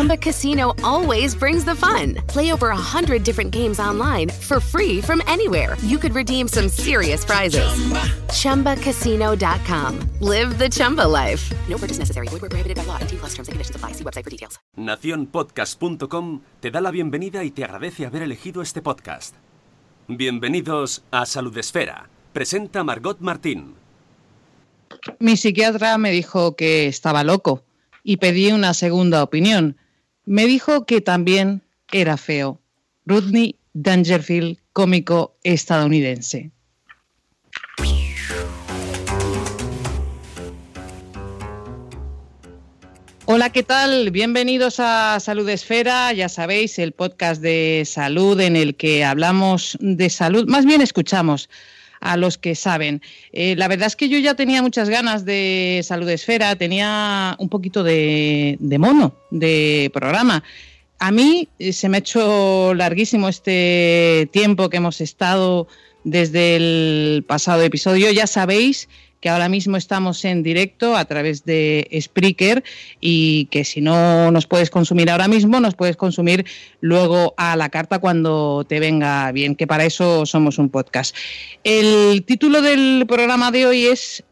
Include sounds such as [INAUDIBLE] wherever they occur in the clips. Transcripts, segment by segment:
Chumba Casino always brings the fun. Play over a hundred different games online for free from anywhere. You could redeem some serious prizes. ChumbaCasino.com. Live the Chumba life. No purchase necessary. Void where prohibited by law. T plus terms and conditions apply. See website for details. Naciónpodcast.com te da la bienvenida y te agradece haber elegido este podcast. Bienvenidos a Salud Esfera. Presenta Margot Martín. Mi psiquiatra me dijo que estaba loco y pedí una segunda opinión. Me dijo que también era feo. Rodney Dangerfield, cómico estadounidense. Hola, ¿qué tal? Bienvenidos a Salud Esfera, ya sabéis, el podcast de salud en el que hablamos de salud, más bien escuchamos a los que saben. Eh, la verdad es que yo ya tenía muchas ganas de Salud Esfera, tenía un poquito de, de mono de programa. A mí eh, se me ha hecho larguísimo este tiempo que hemos estado desde el pasado episodio. Ya sabéis que ahora mismo estamos en directo a través de Spreaker y que si no nos puedes consumir ahora mismo, nos puedes consumir luego a la carta cuando te venga bien, que para eso somos un podcast. El título del programa de hoy es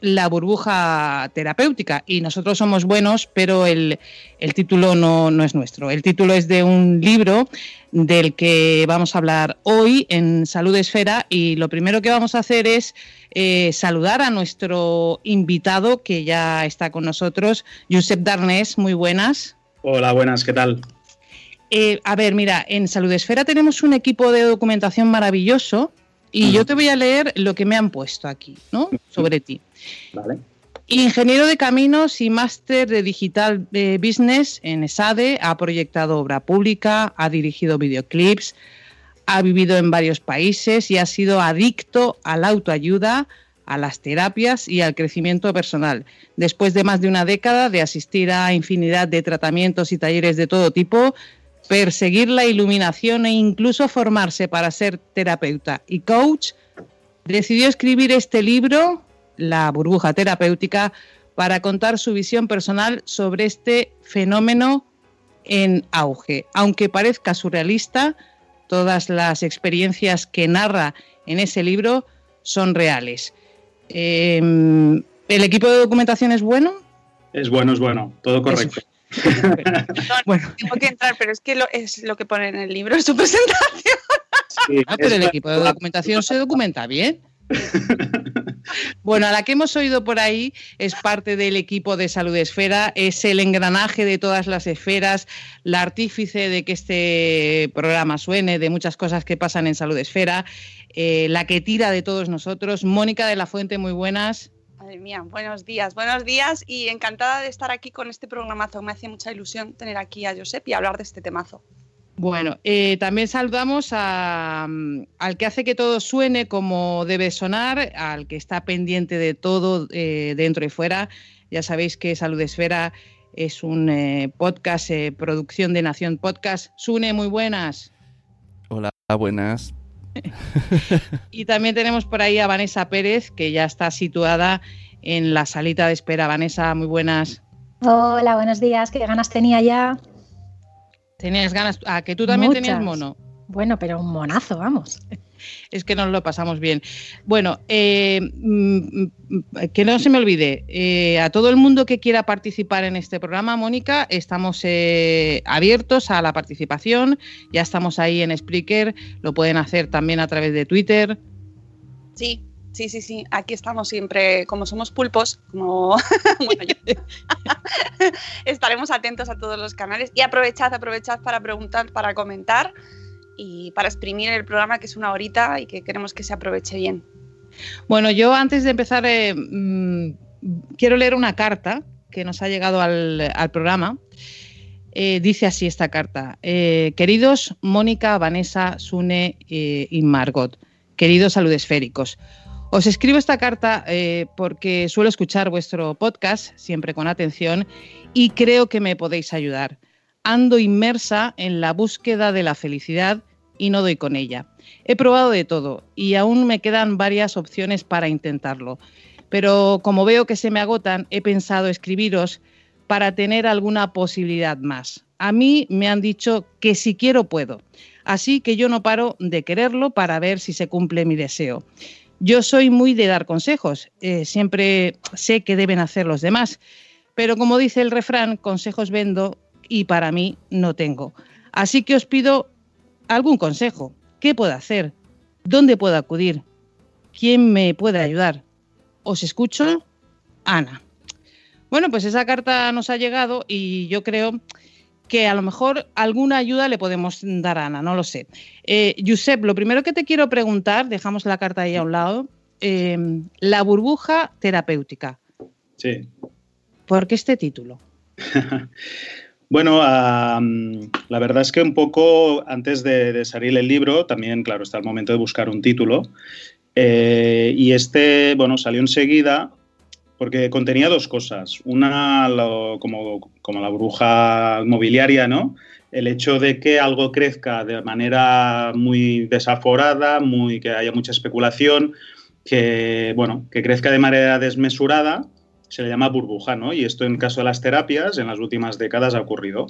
la burbuja terapéutica y nosotros somos buenos, pero el, el título no, no, es nuestro. El título es de un libro del que vamos a hablar hoy en Salud Esfera y lo primero que vamos a hacer es eh, saludar a nuestro invitado que ya está con nosotros, Josep Darnés. Muy buenas. Hola, buenas, ¿qué tal? Eh, a ver, mira, en Salud Esfera tenemos un equipo de documentación maravilloso y yo te voy a leer lo que me han puesto aquí, ¿no? Sobre ti. Vale. Ingeniero de caminos y máster de digital eh, business en ESADE, ha proyectado obra pública, ha dirigido videoclips, ha vivido en varios países y ha sido adicto a la autoayuda, a las terapias y al crecimiento personal. Después de más de una década de asistir a infinidad de tratamientos y talleres de todo tipo, perseguir la iluminación e incluso formarse para ser terapeuta y coach, decidió escribir este libro la burbuja terapéutica para contar su visión personal sobre este fenómeno en auge. Aunque parezca surrealista, todas las experiencias que narra en ese libro son reales. Eh, ¿El equipo de documentación es bueno? Es bueno, es bueno, todo correcto. [LAUGHS] bueno. Tengo que entrar, pero es que lo, es lo que pone en el libro, en su presentación. Sí, ah, pero el equipo de documentación se documenta bien. [LAUGHS] Bueno, a la que hemos oído por ahí es parte del equipo de Salud Esfera, es el engranaje de todas las esferas, la artífice de que este programa suene, de muchas cosas que pasan en Salud Esfera, eh, la que tira de todos nosotros. Mónica de la Fuente, muy buenas. Madre mía, buenos días, buenos días y encantada de estar aquí con este programazo. Me hace mucha ilusión tener aquí a Josep y hablar de este temazo. Bueno, eh, también saludamos a, al que hace que todo suene como debe sonar, al que está pendiente de todo eh, dentro y fuera. Ya sabéis que Salud Esfera es un eh, podcast, eh, producción de Nación Podcast. Sune, muy buenas. Hola, buenas. [LAUGHS] y también tenemos por ahí a Vanessa Pérez, que ya está situada en la salita de espera. Vanessa, muy buenas. Hola, buenos días. ¿Qué ganas tenía ya? Tenías ganas. Ah, que tú también Muchas. tenías mono. Bueno, pero un monazo, vamos. [LAUGHS] Es que nos lo pasamos bien. Bueno, eh, mm, que no se me olvide, eh, a todo el mundo que quiera participar en este programa, Mónica, estamos eh, abiertos a la participación. Ya estamos ahí en Spreaker, lo pueden hacer también a través de Twitter. Sí, sí, sí, sí. Aquí estamos siempre, como somos pulpos, como [LAUGHS] bueno, yo- [LAUGHS] estaremos atentos a todos los canales y aprovechad, aprovechad para preguntar, para comentar y para exprimir el programa que es una horita y que queremos que se aproveche bien. Bueno, yo antes de empezar, eh, mm, quiero leer una carta que nos ha llegado al, programa. Eh, dice así esta carta. Eh, queridos Mónica, Vanessa, Sune y Margot, queridos saludesféricos, Os escribo esta carta eh, porque suelo escuchar vuestro podcast siempre con atención y creo que me podéis ayudar. Ando inmersa en la búsqueda de la felicidad y no doy con ella. He probado de todo y aún me quedan varias opciones para intentarlo. Pero como veo que se me agotan, he pensado escribiros para tener alguna posibilidad más. A mí me han dicho que si quiero puedo. Así que yo no paro de quererlo para ver si se cumple mi deseo. Yo soy muy de dar consejos, eh, siempre sé que deben hacer los demás, pero como dice el refrán, consejos vendo y para mí no tengo. Así que os pido algún consejo. ¿Qué puedo hacer? ¿Dónde puedo acudir? ¿Quién me puede ayudar? Os escucho, Ana. Bueno, pues esa carta nos ha llegado y yo creo que a lo mejor alguna ayuda le podemos dar a Ana, no lo sé. Eh, Josep, lo primero que te quiero preguntar, dejamos la carta ahí a un lado, eh, la burbuja terapéutica. Sí. ¿Por qué este título? [LAUGHS] bueno, la verdad es que un poco antes de, salir el libro, también, claro, está el momento de buscar un título. Eh, y este, bueno, salió enseguida porque contenía dos cosas. Una, como, como, la burbuja inmobiliaria, ¿no? El hecho de que algo crezca de manera muy desaforada, muy, que haya mucha especulación, que, bueno, que crezca de manera desmesurada, se le llama burbuja, ¿no? Y esto en caso de las terapias, en las últimas décadas ha ocurrido.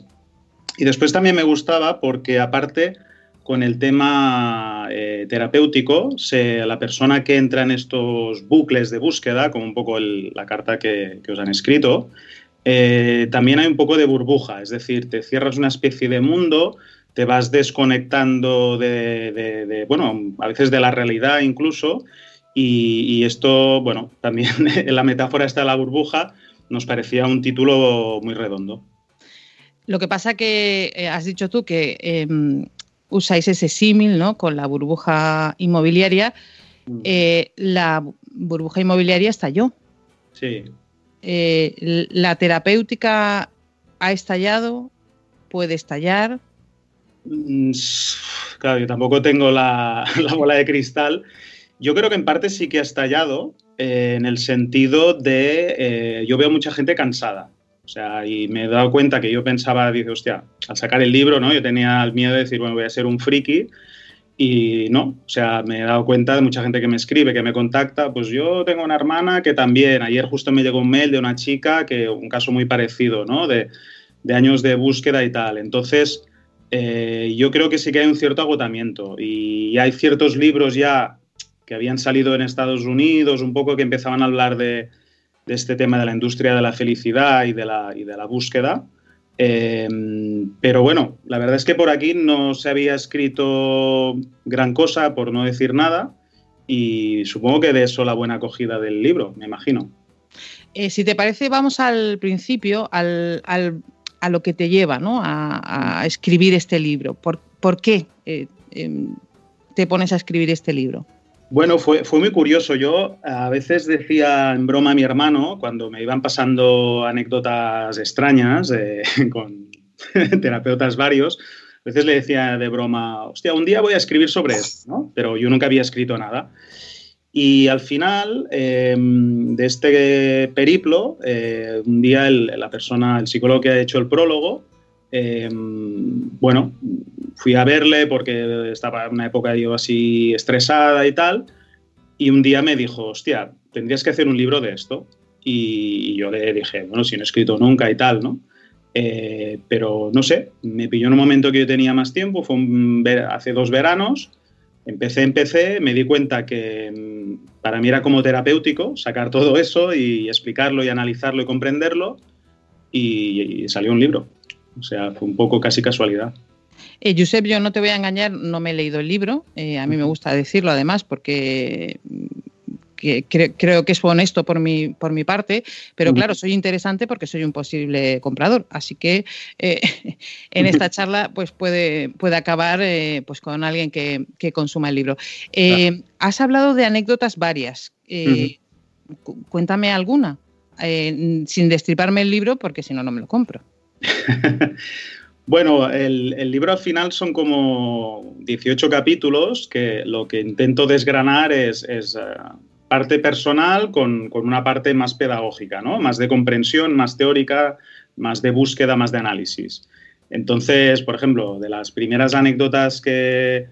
Y después también me gustaba porque aparte con el tema eh, terapéutico, la persona que entra en estos bucles de búsqueda, como un poco la carta que, os han escrito, eh, también hay un poco de burbuja, es decir, te cierras una especie de mundo, te vas desconectando de, bueno, a veces de la realidad incluso, y, esto, bueno, [LAUGHS] también en la metáfora está la burbuja, nos parecía un título muy redondo. Lo que pasa que eh, has dicho tú que em, usáis ese símil ¿no? con la burbuja inmobiliaria. Mm. Eh, la burbuja inmobiliaria estalló. Sí. Eh, la terapéutica ha estallado, puede estallar. Mm, claro, yo tampoco tengo la, [LAUGHS] bola de cristal. Yo creo que en parte sí que ha estallado eh, en el sentido de, yo veo mucha gente cansada. O sea, y me he dado cuenta que yo pensaba, dice, hostia, al sacar el libro, ¿no? Yo tenía el miedo de decir, bueno, voy a ser un friki. Y no, o sea, me he dado cuenta de mucha gente que me escribe, que me contacta. Pues yo tengo una hermana que también, ayer justo me llegó un mail de una chica que, un caso muy parecido, ¿no? De, de años de búsqueda y tal. Entonces, eh, yo creo que sí que hay un cierto agotamiento. Y hay ciertos libros ya que habían salido en Estados Unidos, un poco que empezaban a hablar de, de este tema de la industria de la felicidad y de la, y de la búsqueda. Eh, pero bueno, la verdad es que por aquí no se había escrito gran cosa, por no decir nada, y supongo que de eso la buena acogida del libro, me imagino. Eh, si te parece, vamos al principio, al, a lo que te lleva ¿no? a, escribir este libro. ¿Por, por qué eh, em, te pones a escribir este libro? Bueno, fue, fue muy curioso. Yo a veces decía en broma a mi hermano, cuando me iban pasando anécdotas extrañas [LAUGHS] con [LAUGHS] terapeutas varios, a veces le decía de broma, hostia, un día voy a escribir sobre esto, ¿no? Pero yo nunca había escrito nada. Y al final em, de este periplo, eh, un día la persona, el psicólogo que ha hecho el prólogo, em, bueno, fui a verle porque estaba en una época yo así estresada y tal, y un día me dijo, hostia, tendrías que hacer un libro de esto. Y yo le dije, bueno, si no he escrito nunca y tal, ¿no? Eh, pero no sé, me pilló en un momento que yo tenía más tiempo, fue hace dos veranos, empecé, empecé, me di cuenta que mm, para mí era como terapéutico sacar todo eso y explicarlo y analizarlo y comprenderlo, y salió un libro. O sea, fue un poco casi casualidad. Eh, Josep, yo no te voy a engañar, no me he leído el libro. Eh, a mí me gusta decirlo además porque mm, creo que es honesto por mi, por mi parte, pero claro, soy interesante porque soy un posible comprador. Así que eh, [LAUGHS] en esta charla pues puede, puede acabar eh, pues con alguien que, consuma el libro. Has hablado de anécdotas varias. Cuéntame alguna, sin destriparme el libro porque si no, no me lo compro. [LAUGHS] Bueno, el, libro al final son como 18 capítulos que lo que intento desgranar es, eh, parte personal con, una parte más pedagógica, ¿no? Más de comprensión, más teórica, más de búsqueda, más de análisis. Entonces, por ejemplo, de las primeras anécdotas que,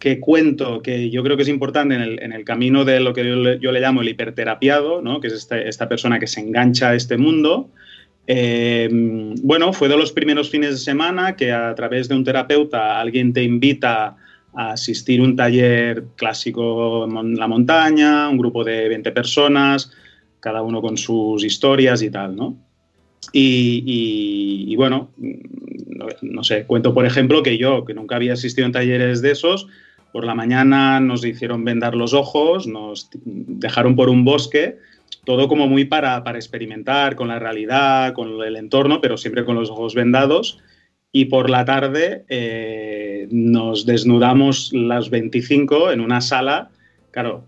que cuento, que yo creo que es importante en el, camino de lo que yo le, llamo el hiperterapiado, ¿no? que es este, esta, persona que se engancha a este mundo, eh, bueno, fue de los primeros fines de semana que a través de un terapeuta alguien te invita a asistir a un taller clásico en la montaña, un grupo de 20 personas, cada uno con sus historias y tal, ¿no? Y, bueno, no, sé, cuento por ejemplo que yo, que nunca había asistido en talleres de esos, por la mañana nos hicieron vendar los ojos, nos dejaron por un bosque, todo como muy para, para experimentar con la realidad, con el entorno, pero siempre con los ojos vendados y por la tarde eh, nos desnudamos las 25 en una sala. Claro,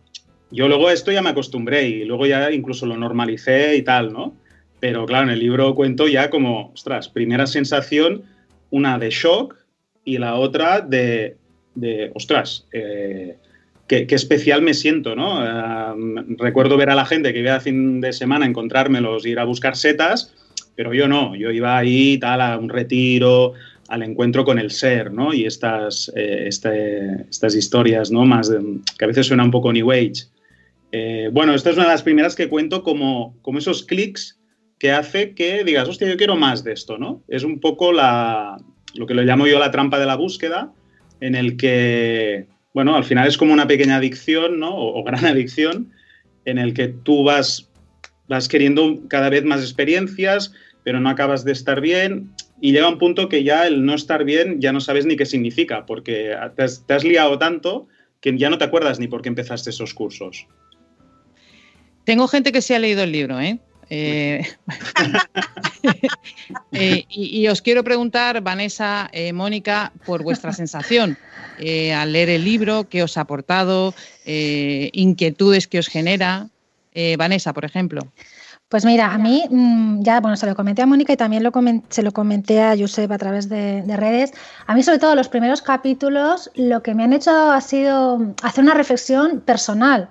yo luego esto ya me acostumbré y luego ya incluso lo normalicé y tal, ¿no? Pero claro, en el libro cuento ya como, ostras, primera sensación, una de shock y la otra de, de ostras, eh, qué, especial me siento, ¿no? Eh, recuerdo ver a la gente que iba a fin de semana encontrármelos, ir a buscar setas pero yo no, yo iba ahí tal a un retiro, al encuentro con el ser, ¿no? Y estas, eh, este, estas historias, ¿no? Más que a veces suena un poco New Age. Eh, bueno, esta es una de las primeras que cuento como, como esos clics que hace que digas, hostia, yo quiero más de esto, ¿no? Es un poco la, lo que lo llamo yo la trampa de la búsqueda, en el que, bueno, al final es como una pequeña adicción, ¿no? O, gran [LAUGHS] adicción, en el que tú vas vas queriendo cada vez más experiencias, pero no acabas de estar bien y llega un punto que ya el no estar bien ya no sabes ni qué significa, porque te has, liado tanto que ya no te acuerdas ni por qué empezaste esos cursos. Tengo gente que se ha leído el libro, ¿eh? Eh, [LAUGHS] eh y, os quiero preguntar, Vanessa, eh, Mónica, por vuestra [LAUGHS] sensación al leer el libro, qué os ha aportado, inquietudes que os genera. Vanessa, por ejemplo? Pues mira, a mí mm, ya, bueno, se lo comenté a Mónica y también lo se lo comenté a Josep a través de, redes. A mí, sobre todo, los primeros capítulos, lo que me han hecho ha sido hacer una reflexión personal.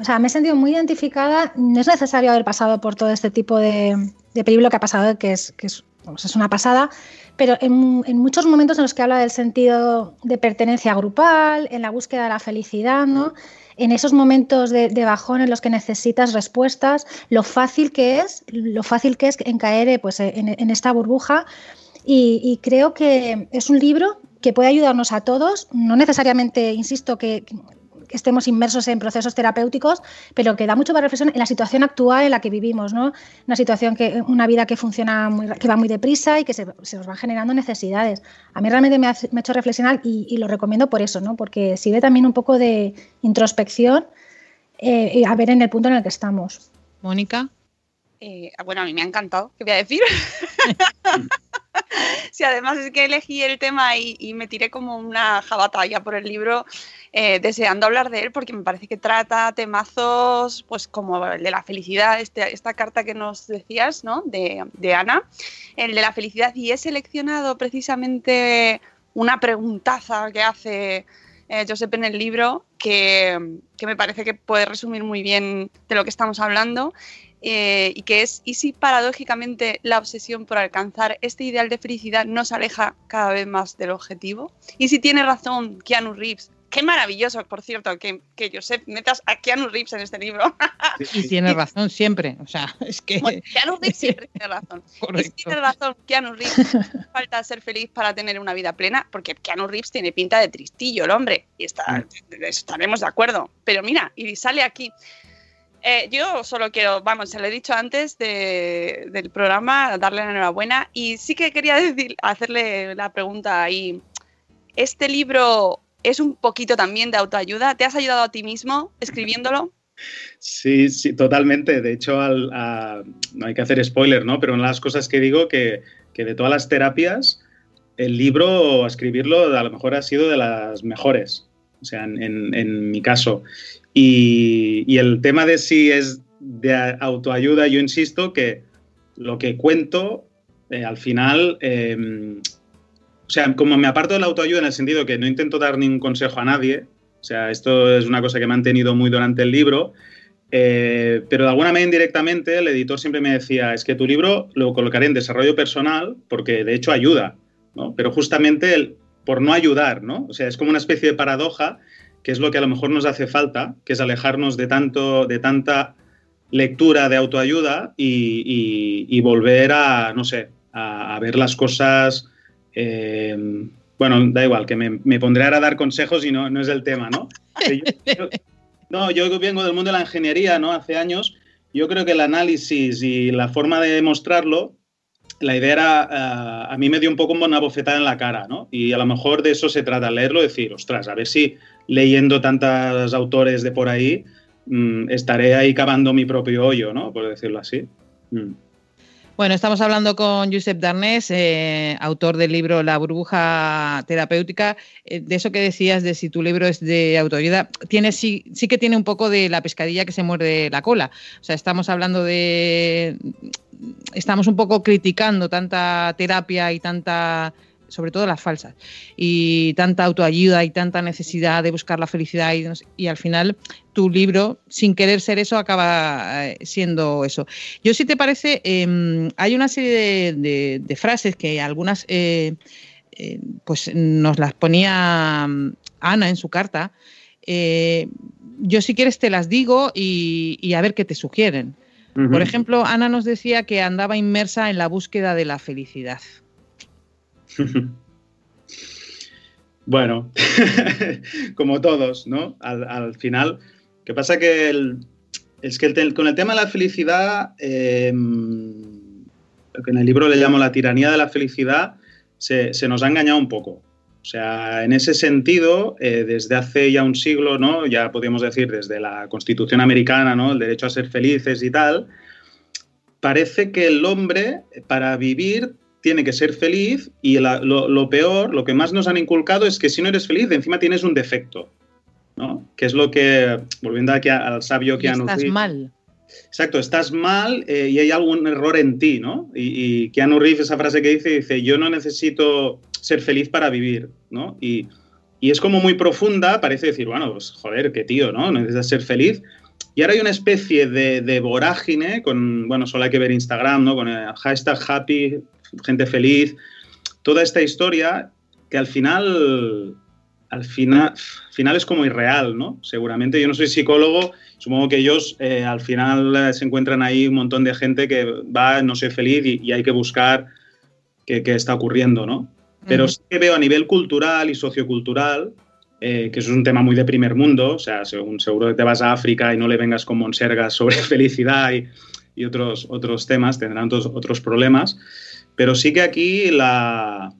O sea, me he sentido muy identificada. No es necesario haber pasado por todo este tipo de, de que ha pasado, que es, que es, es una pasada, pero en, en, muchos momentos en los que habla del sentido de pertenencia grupal, en la búsqueda de la felicidad, ¿no? en esos momentos de, bajón en los que necesitas respuestas, lo fácil que es, lo fácil que es en caer eh, pues, en, esta burbuja. Y, creo que es un libro que puede ayudarnos a todos, no necesariamente, insisto, que, estemos inmersos en procesos terapéuticos, pero que da mucho para reflexión en la situación actual en la que vivimos, ¿no? Una situación que, una vida que funciona muy, que va muy deprisa y que se, nos van generando necesidades. A mí realmente me ha, hecho reflexionar y, lo recomiendo por eso, ¿no? Porque sirve también un poco de introspección eh, a ver en el punto en el que estamos. Mónica. Eh, bueno, a mí me ha encantado, ¿qué voy a decir? [LAUGHS] sí, además es que elegí el tema y, me tiré como una jabata ya por el libro, eh, deseando hablar de él, porque me parece que trata temazos, pues como el de la felicidad, este, esta carta que nos decías, ¿no? De, Ana, el de la felicidad, y he seleccionado precisamente una preguntaza que hace eh, Josep en el libro, que, que me parece que puede resumir muy bien de lo que estamos hablando. Eh, y que es, ¿y si paradójicamente la obsesión por alcanzar este ideal de felicidad nos aleja cada vez más del objetivo? ¿Y si tiene razón Keanu Reeves? Qué maravilloso, por cierto, que, que Josep metas a Keanu Reeves en este libro. y tiene razón siempre, o sea, es que... Keanu Reeves siempre tiene razón. [LAUGHS] Y si tiene razón Keanu Reeves, [LAUGHS] falta ser feliz para tener una vida plena, porque Keanu Reeves tiene pinta de tristillo, el hombre, y está, mm. estaremos de acuerdo. Pero mira, y sale aquí... Eh, yo solo quiero, vamos, se lo he dicho antes del programa, darle la enhorabuena y sí que quería decir, hacerle la pregunta ahí. ¿Este libro es un poquito también de autoayuda? ¿Te has ayudado a ti mismo escribiéndolo? Sí, sí, totalmente. De hecho, no hay que hacer spoiler, ¿no? Pero una de las cosas que digo que, que de todas las terapias, el libro, escribirlo, a lo mejor ha sido de las mejores. O sea, en mi caso. Y, el tema de si es de autoayuda, yo insisto que lo que cuento eh, al final, em, o sea, como me aparto de la autoayuda en el sentido que no intento dar ningún consejo a nadie, o sea, esto es una cosa que me han tenido muy durante el libro, Eh, pero de alguna manera indirectamente el editor siempre me decía, es que tu libro lo colocaré en desarrollo personal porque de hecho ayuda, ¿no? Pero justamente el, por no ayudar, ¿no? O sea, es como una especie de paradoja que es lo que a lo mejor nos hace falta, que es alejarnos de, tanto, de tanta lectura de autoayuda y, volver a, no sé, a, ver las cosas... Eh, bueno, da igual, que me, pondré a dar consejos y no, no es el tema, ¿no? [LAUGHS] No, yo vengo del mundo de la ingeniería, ¿no? Hace años. Yo creo que el análisis y la forma de demostrarlo, la idea era, eh, a mí me dio un poco una bofetada en la cara, ¿no? Y a lo mejor de eso se trata, leerlo, decir, ostras, a ver si leyendo tantos autores de por ahí, mm, estaré ahí cavando mi propio hoyo, ¿no? Por decirlo así. Mm. Bueno, estamos hablando con Josep Darnés, eh, autor del libro La burbuja terapéutica. Eh, de eso que decías de si tu libro es de autoayuda, tiene, sí, sí que tiene un poco de la pescadilla que se muerde la cola. O sea, estamos hablando de. Estamos un poco criticando tanta terapia y tanta sobre todo las falsas, y tanta autoayuda y tanta necesidad de buscar la felicidad y, al final tu libro, sin querer ser eso, acaba eh, siendo eso. Yo si te parece, em, hay una serie de, frases que algunas eh, eh, pues nos las ponía mm, Ana en su carta. yo si quieres te las digo y, a ver qué te sugieren. Por ejemplo, Ana nos decía que andaba inmersa en la búsqueda de la felicidad. [LAUGHS] bueno, [LAUGHS] como todos, ¿no? Al, final, ¿qué pasa? Que es que con el tema de la felicidad, lo que en el libro le llamo la tiranía de la felicidad, se, nos ha engañado un poco. O sea, en ese sentido, eh, desde hace ya un siglo, ¿no? Ya podríamos decir desde la Constitución americana, ¿no? El derecho a ser felices y tal, parece que el hombre, para vivir, tiene que ser feliz y lo, peor, lo que más nos han inculcado es que si no eres feliz, encima tienes un defecto, ¿no? Que es lo que, volviendo aquí al sabio que Estás mal. Exacto, estás mal eh, y hay algún error en ti, ¿no? Y, y, Keanu Reeves, esa frase que dice, dice, yo no necesito ser feliz para vivir, ¿no? Y, es como muy profunda, parece decir, bueno, pues joder, qué tío, ¿no? Necesitas ser feliz. Y ahora hay una especie de, de, vorágine con, bueno, solo hay que ver Instagram, ¿no? Con el hashtag happy gente feliz, toda esta historia que al final, al final, final es como irreal, ¿no? Seguramente yo no soy psicólogo, supongo que ellos eh, al final eh, se encuentran ahí un montón de gente que va, no sé, feliz y, hay que buscar qué, está ocurriendo, ¿no? Pero sí que veo a nivel cultural y sociocultural, eh, que eso es un tema muy de primer mundo, o sea, según, seguro que te vas a África y no le vengas con monsergas sobre [LAUGHS] felicidad y, y otros, otros temas, tendrán otros, otros problemas. Pero sí que aquí la,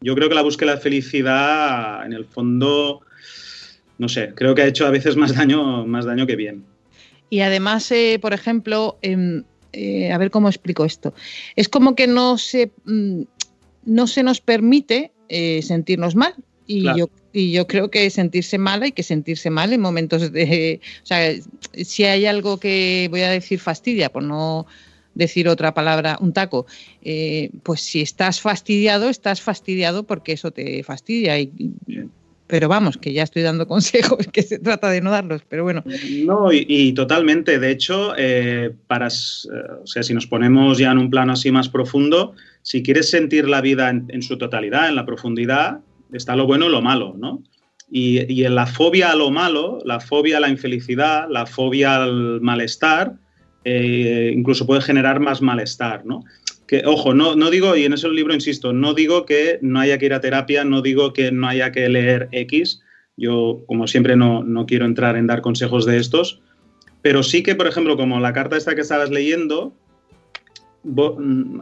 yo creo que la búsqueda de felicidad, en el fondo, no sé, creo que ha hecho a veces más daño, más daño que bien. Y además, eh, por ejemplo, em, eh, a ver cómo explico esto. Es como que no se, mm, no se nos permite eh, sentirnos mal. Y, yo, y yo creo que sentirse mal hay que sentirse mal en momentos de... [LAUGHS] O sea, si hay algo que voy a decir fastidia por no decir otra palabra, un taco, eh, pues si estás fastidiado, estás fastidiado porque eso te fastidia. Y, pero vamos, que ya estoy dando [LAUGHS] consejos, que se trata de no darlos, pero bueno. No, y, totalmente. De hecho, eh, para, eh, o sea, si nos ponemos ya en un plano así más profundo, si quieres sentir la vida en, su totalidad, en la profundidad, está lo bueno y lo malo, ¿no? Y, y en la fobia a lo malo, la fobia a la infelicidad, la fobia al malestar, eh, incluso puede generar más malestar, ¿no? Que, ojo, no, no digo, y en ese libro insisto, no digo que no haya que ir a terapia, no digo que no haya que leer X, yo como siempre no, no quiero entrar en dar consejos de estos, pero sí que, por ejemplo, como la carta esta que estabas leyendo,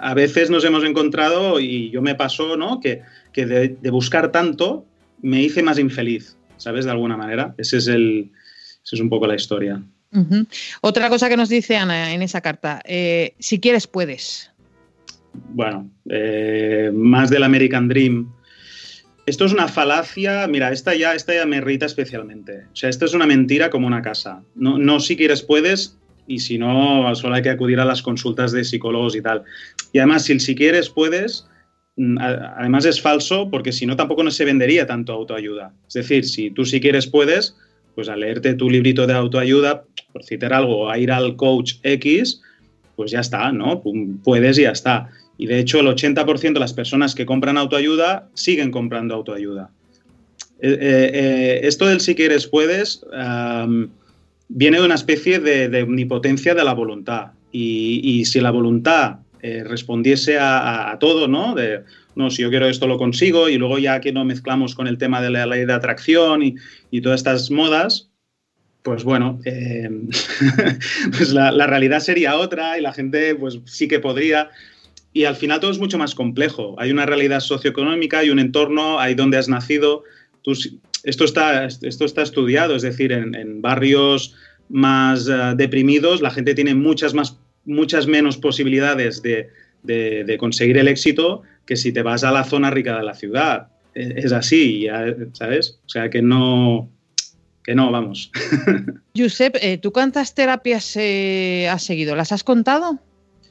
a veces nos hemos encontrado, y yo me pasó, ¿no? Que, que de, de, buscar tanto me hice más infeliz, ¿sabes? De alguna manera. Ese es, el, esa es un poco la historia. Otra cosa que nos dice Ana en esa carta, eh, si quieres puedes. Bueno, eh, más del American Dream. Esto es una falacia, mira, esta ya, esta ya me irrita especialmente. O sea, esto es una mentira como una casa. No, no si quieres puedes y si no, solo hay que acudir a las consultas de psicólogos y tal. Y además, si si quieres puedes, mm, además es falso porque si no tampoco no se vendería tanto autoayuda. Es decir, si tú si quieres puedes, pues a leerte tu librito de autoayuda por citar algo, a ir al coach X, pues ya está, ¿no? Puedes y ya está. Y de hecho el 80% de las personas que compran autoayuda siguen comprando autoayuda. Eh, eh, eh, esto del si quieres puedes viene de una especie de, omnipotencia de la voluntad. Y, si la voluntad respondiese a, todo, ¿no? No, si yo quiero esto lo consigo y luego ya que no mezclamos con el tema de la ley de atracción y, y todas estas modas, pues bueno, [LAUGHS] pues la, realidad sería otra y la gente pues sí que podría. Y al final todo es mucho más complejo. Hay una realidad socioeconómica, hay un entorno, hay donde has nacido, esto, está, esto está estudiado, es decir, en, barrios más eh, deprimidos la gente tiene muchas, más, muchas menos posibilidades de, conseguir el éxito que si te vas a la zona rica de la ciudad. E, es así, ¿sabes? O sea que no, que no, vamos. [LAUGHS] Josep, eh, ¿tú cuántas terapias eh, has seguido? ¿Las has contado?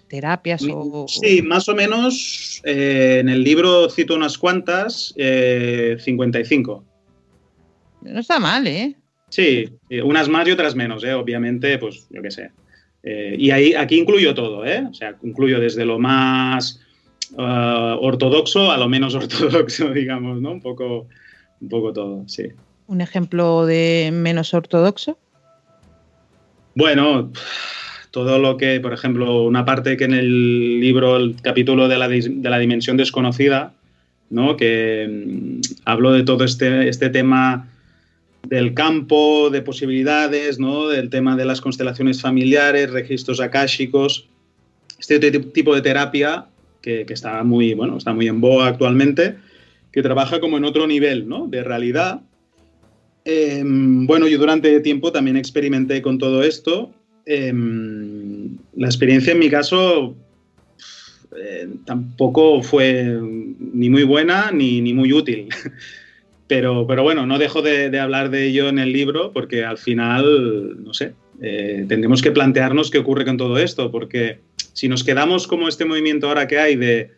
terapias o... Sí, más o menos eh, en el libro cito unas cuantas, 55. Eh, no está mal, ¿eh? Sí, unas más y otras menos, ¿eh? Obviamente, pues yo qué sé. y ahí, aquí incluyo todo, ¿eh? O sea, incluyo desde lo más uh, ortodoxo a lo menos [LAUGHS] ortodoxo, digamos, ¿no? Un poco, un poco todo, sí. ¿Un ejemplo de menos ortodoxo? Bueno, todo lo que, por ejemplo, una parte que en el libro, el capítulo de la, de la dimensión desconocida, ¿no? que mm, hablo de todo este, este tema del campo de posibilidades, ¿no? del tema de las constelaciones familiares, registros akáshicos, este tipo de terapia que, está, muy, bueno, está muy en boga actualmente, que trabaja como en otro nivel ¿no? de realidad. Em, bueno, yo durante tiempo también experimenté con todo esto Em, la experiencia en mi caso eh, tampoco fue ni muy buena ni, muy útil. [LAUGHS] Pero, pero, bueno, no dejo de, hablar de ello en el libro porque al final, no sé, eh, tendremos que plantearnos qué ocurre con todo esto, porque si nos quedamos como este movimiento ahora que hay de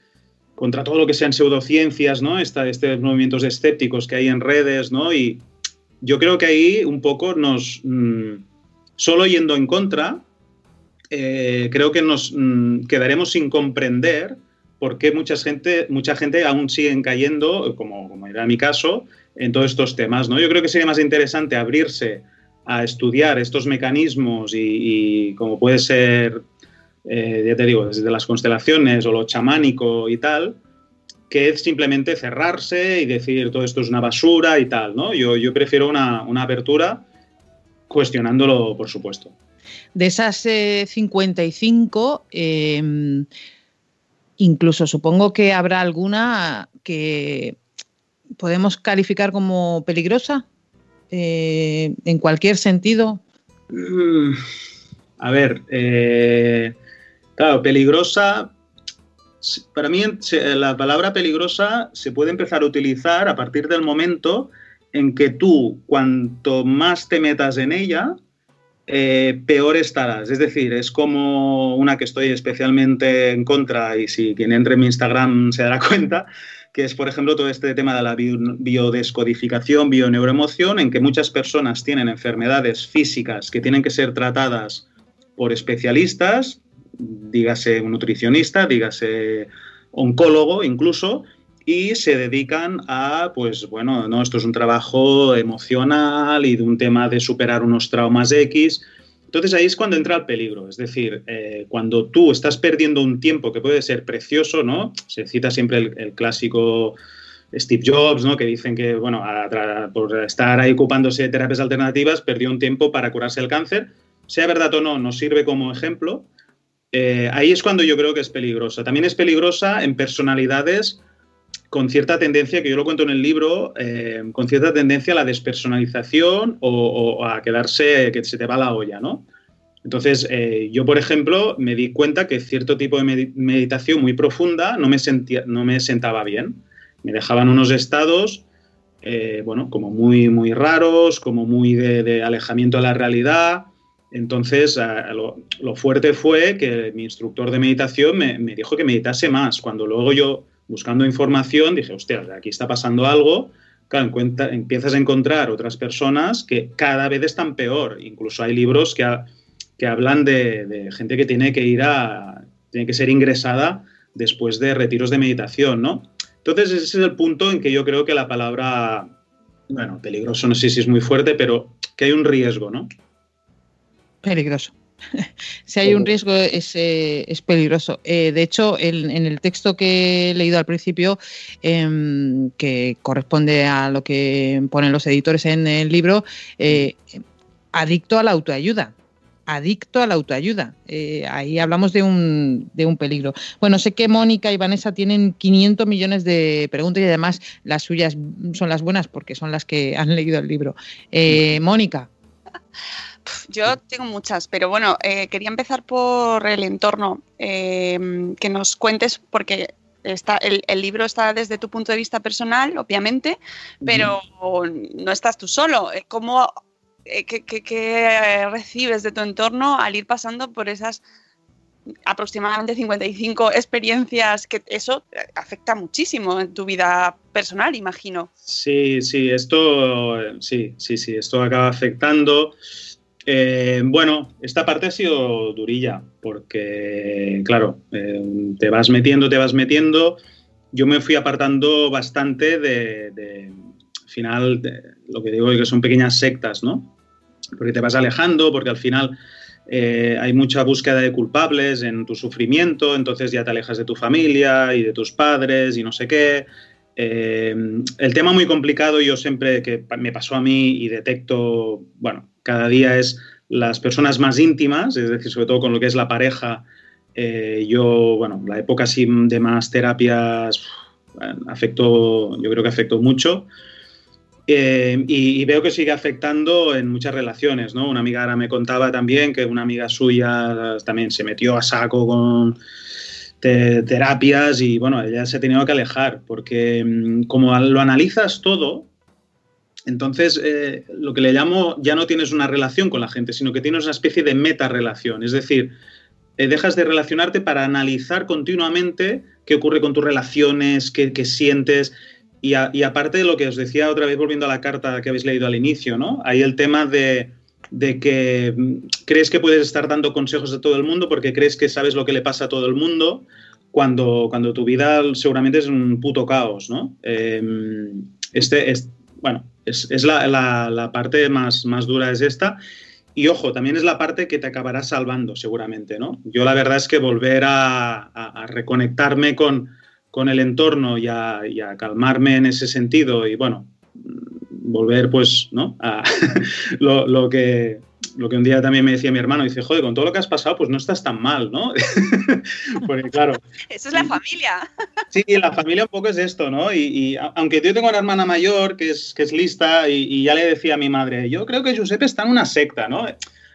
contra todo lo que sean pseudociencias, ¿no? Esta, estos movimientos escépticos que hay en redes, ¿no? Y yo creo que ahí un poco nos... Mm, solo yendo en contra, eh, creo que nos mm, quedaremos sin comprender por qué mucha gente, mucha gente aún siguen cayendo, como, como era mi caso, en todos estos temas. ¿no? Yo creo que sería más interesante abrirse a estudiar estos mecanismos y, como puede ser, eh, ya te digo, desde las constelaciones o lo chamánico y tal, que simplemente cerrarse y decir todo esto es una basura y tal. ¿no? Yo, yo prefiero una, una apertura cuestionándolo, por supuesto. De esas 55, eh, em, incluso supongo que habrá alguna que podemos calificar como peligrosa, eh, en cualquier sentido. Mm, a ver, eh, claro, peligrosa, para mí la palabra peligrosa se puede empezar a utilizar a partir del momento en que tú, cuanto más te metas en ella, eh, peor estarás. Es decir, es como una que estoy especialmente en contra y si quien entre en mi Instagram [LAUGHS] se dará cuenta, que es, por ejemplo, todo este tema de la biodescodificación, bioneuroemoción, en que muchas personas tienen enfermedades físicas que tienen que ser tratadas por especialistas, dígase un nutricionista, dígase oncólogo incluso, y se dedican a, pues bueno, no, esto es un trabajo emocional y de un tema de superar unos traumas X. Entonces ahí es cuando entra el peligro, es decir, eh, cuando tú estás perdiendo un tiempo que puede ser precioso, ¿no? Se cita siempre el, clásico Steve Jobs, ¿no? Que dicen que, bueno, por estar ahí ocupándose de terapias alternativas, perdió un tiempo para curarse el cáncer. Sea verdad o no, nos sirve como ejemplo. Eh, ahí es cuando yo creo que es peligrosa. También es peligrosa en personalidades con cierta tendencia, que yo lo cuento en el libro, eh, con cierta tendencia a la despersonalización o, a quedarse, que se te va la olla, ¿no? Entonces, eh, yo, por ejemplo, me di cuenta que cierto tipo de meditación muy profunda no me, sentía, no me sentaba bien. Me dejaban unos estados, bueno, como muy, muy raros, como muy de, alejamiento de la realidad. Entonces, lo, fuerte fue que mi instructor de meditación me, dijo que meditase más. Cuando luego yo buscando información, dije, hostia, aquí está pasando algo, claro, empiezas a encontrar otras personas que cada vez están peor. Incluso hay libros que, que hablan de, gente que tiene que ir a, tiene que ser ingresada después de retiros de meditación, ¿no? Entonces ese es el punto en que yo creo que la palabra, bueno, peligroso no sé si es muy fuerte, pero que hay un riesgo, ¿no? Peligroso. [LAUGHS] si hay un riesgo es, eh, peligroso. Eh, de hecho, en el texto que he leído al principio, em, que corresponde a lo que ponen los editores en el libro, eh, adicto a la autoayuda. Adicto a la autoayuda. ahí hablamos de un, de un peligro. Bueno, sé que Mónica y Vanessa tienen 500 millones de preguntas y además las suyas son las buenas porque son las que han leído el libro. Mónica. [LAUGHS] Yo tengo muchas, pero bueno, eh, quería empezar por el entorno. Eh, que nos cuentes, porque está, el, libro está desde tu punto de vista personal, obviamente, pero no estás tú solo. Eh, ¿Cómo, qué, recibes de tu entorno al ir pasando por esas aproximadamente 55 experiencias que eso afecta muchísimo en tu vida personal, imagino. Sí, sí, esto sí, sí, sí, esto acaba afectando. Eh, bueno, esta parte ha sido durilla, porque, claro, eh, te vas metiendo, te vas metiendo. Yo me fui apartando bastante de, al final, lo que digo que son pequeñas sectas, ¿no? Porque te vas alejando, porque al final eh, hay mucha búsqueda de culpables en tu sufrimiento, entonces ya te alejas de tu familia y de tus padres y no sé qué. el tema muy complicado, yo siempre que me pasó a mí y detecto, bueno, cada día es las personas más íntimas, es decir, sobre todo con lo que es la pareja. Eh, yo, bueno, la época así de más terapias afectó, yo creo que afectó mucho. Eh, y, veo que sigue afectando en muchas relaciones, ¿no? Una amiga ahora me contaba también que una amiga suya también se metió a saco con terapias y bueno, ella se ha tenido que alejar porque mm, como lo analizas todo, entonces, eh, lo que le llamo, ya no tienes una relación con la gente, sino que tienes una especie de meta-relación. Es decir, eh, dejas de relacionarte para analizar continuamente qué ocurre con tus relaciones, qué, sientes. Y, aparte de lo que os decía otra vez, volviendo a la carta que habéis leído al inicio, ¿no? Hay el tema de, que mm, crees que puedes estar dando consejos a todo el mundo porque crees que sabes lo que le pasa a todo el mundo, cuando, cuando tu vida seguramente es un puto caos, ¿no? Em, este, este, bueno, es, la, parte más, más dura es esta. Y ojo, también es la parte que te acabará salvando seguramente, ¿no? Yo la verdad es que volver a, reconectarme con, con, el entorno y a, y a, calmarme en ese sentido y bueno, volver pues, ¿no? A [LAUGHS] lo, que, lo que un día también me decía mi hermano, dice, joder, con todo lo que has pasado, pues no estás tan mal, ¿no? [LAUGHS] Porque claro. Eso es la familia. sí, la familia un poco es esto, ¿no? Y, aunque yo tengo una hermana mayor que es, que es lista y, ya le decía a mi madre, yo creo que Giuseppe está en una secta, ¿no?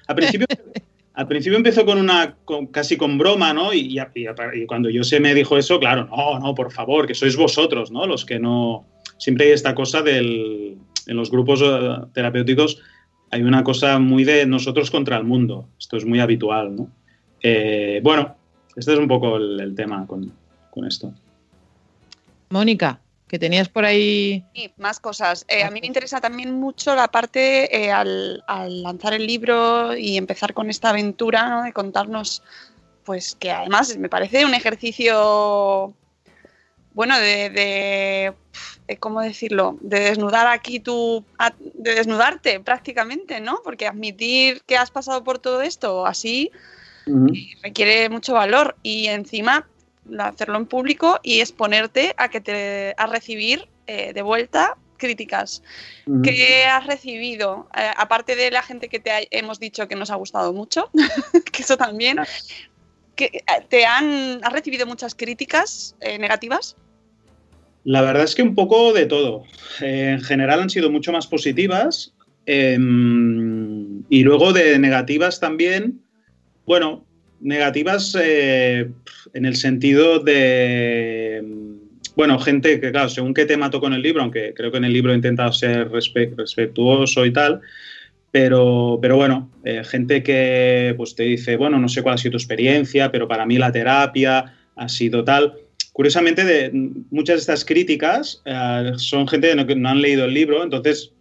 Al principio... [LAUGHS] Al principio empezó con una, casi con broma, ¿no? Y, y, cuando yo se me dijo eso, claro, no, no, por favor, que sois vosotros, ¿no? Los que no... Siempre hay esta cosa del, en los grupos eh, terapéuticos hay una cosa muy de nosotros contra el mundo. Esto es muy habitual, ¿no? Eh, bueno, este es un poco el, tema con, esto. Mónica, que tenías por ahí. Sí, más cosas. Eh, a mí me interesa también mucho la parte eh, al, lanzar el libro y empezar con esta aventura, ¿no? De contarnos, pues que además me parece un ejercicio, bueno, de ¿cómo decirlo? De desnudar aquí tu, de desnudarte prácticamente, ¿no? Porque admitir que has pasado por todo esto así eh, requiere mucho valor y encima hacerlo en público y exponerte a que te a recibir eh, de vuelta críticas. ¿Qué has recibido? aparte de la gente que te hemos dicho que nos ha gustado mucho, [LAUGHS] que eso también, que, ¿te han has recibido muchas críticas negativas? La verdad es que un poco de todo. Eh, en general han sido mucho más positivas em, y luego de negativas también. Bueno, negativas eh, en el sentido de, bueno, gente que, claro, según qué tema toco en el libro, aunque creo que en el libro he intentado ser respetuoso y tal, pero, pero bueno, eh, gente que pues te dice, bueno, no sé cuál ha sido tu experiencia, pero para mí la terapia ha sido tal curiosamente, de, muchas de estas críticas eh, son gente que no, han leído el libro, entonces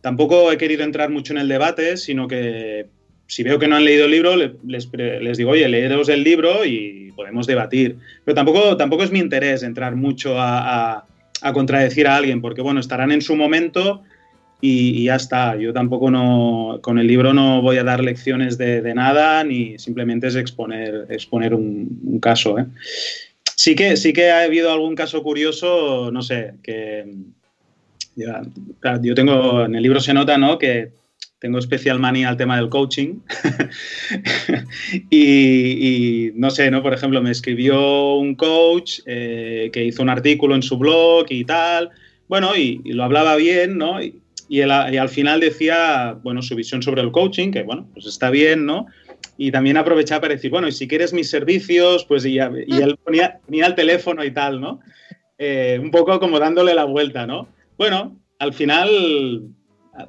tampoco he querido entrar mucho en el debate, sino que si veo que no han leído el libro, les, digo, oye, leeros el libro y podemos debatir. Pero tampoco, tampoco es mi interés entrar mucho a, contradecir a alguien, porque bueno, estarán en su momento y, ya está. Yo tampoco no, con el libro no voy a dar lecciones de, nada, ni simplemente es exponer, exponer un, caso. ¿eh? Sí, que, sí que ha habido algún caso curioso, no sé, que yo tengo, en el libro se nota, ¿no? Que tengo especial manía al tema del coaching. [LAUGHS] y, no sé, ¿no? Por ejemplo, me escribió un coach eh, que hizo un artículo en su blog y tal. Bueno, y, lo hablaba bien, ¿no? Y, y, al final decía, bueno, su visión sobre el coaching, que bueno, pues está bien, ¿no? Y también aprovechaba para decir, bueno, y si quieres mis servicios, pues y, y él ponía, ponía, el teléfono y tal, ¿no? Eh, un poco como dándole la vuelta, ¿no? Bueno, al final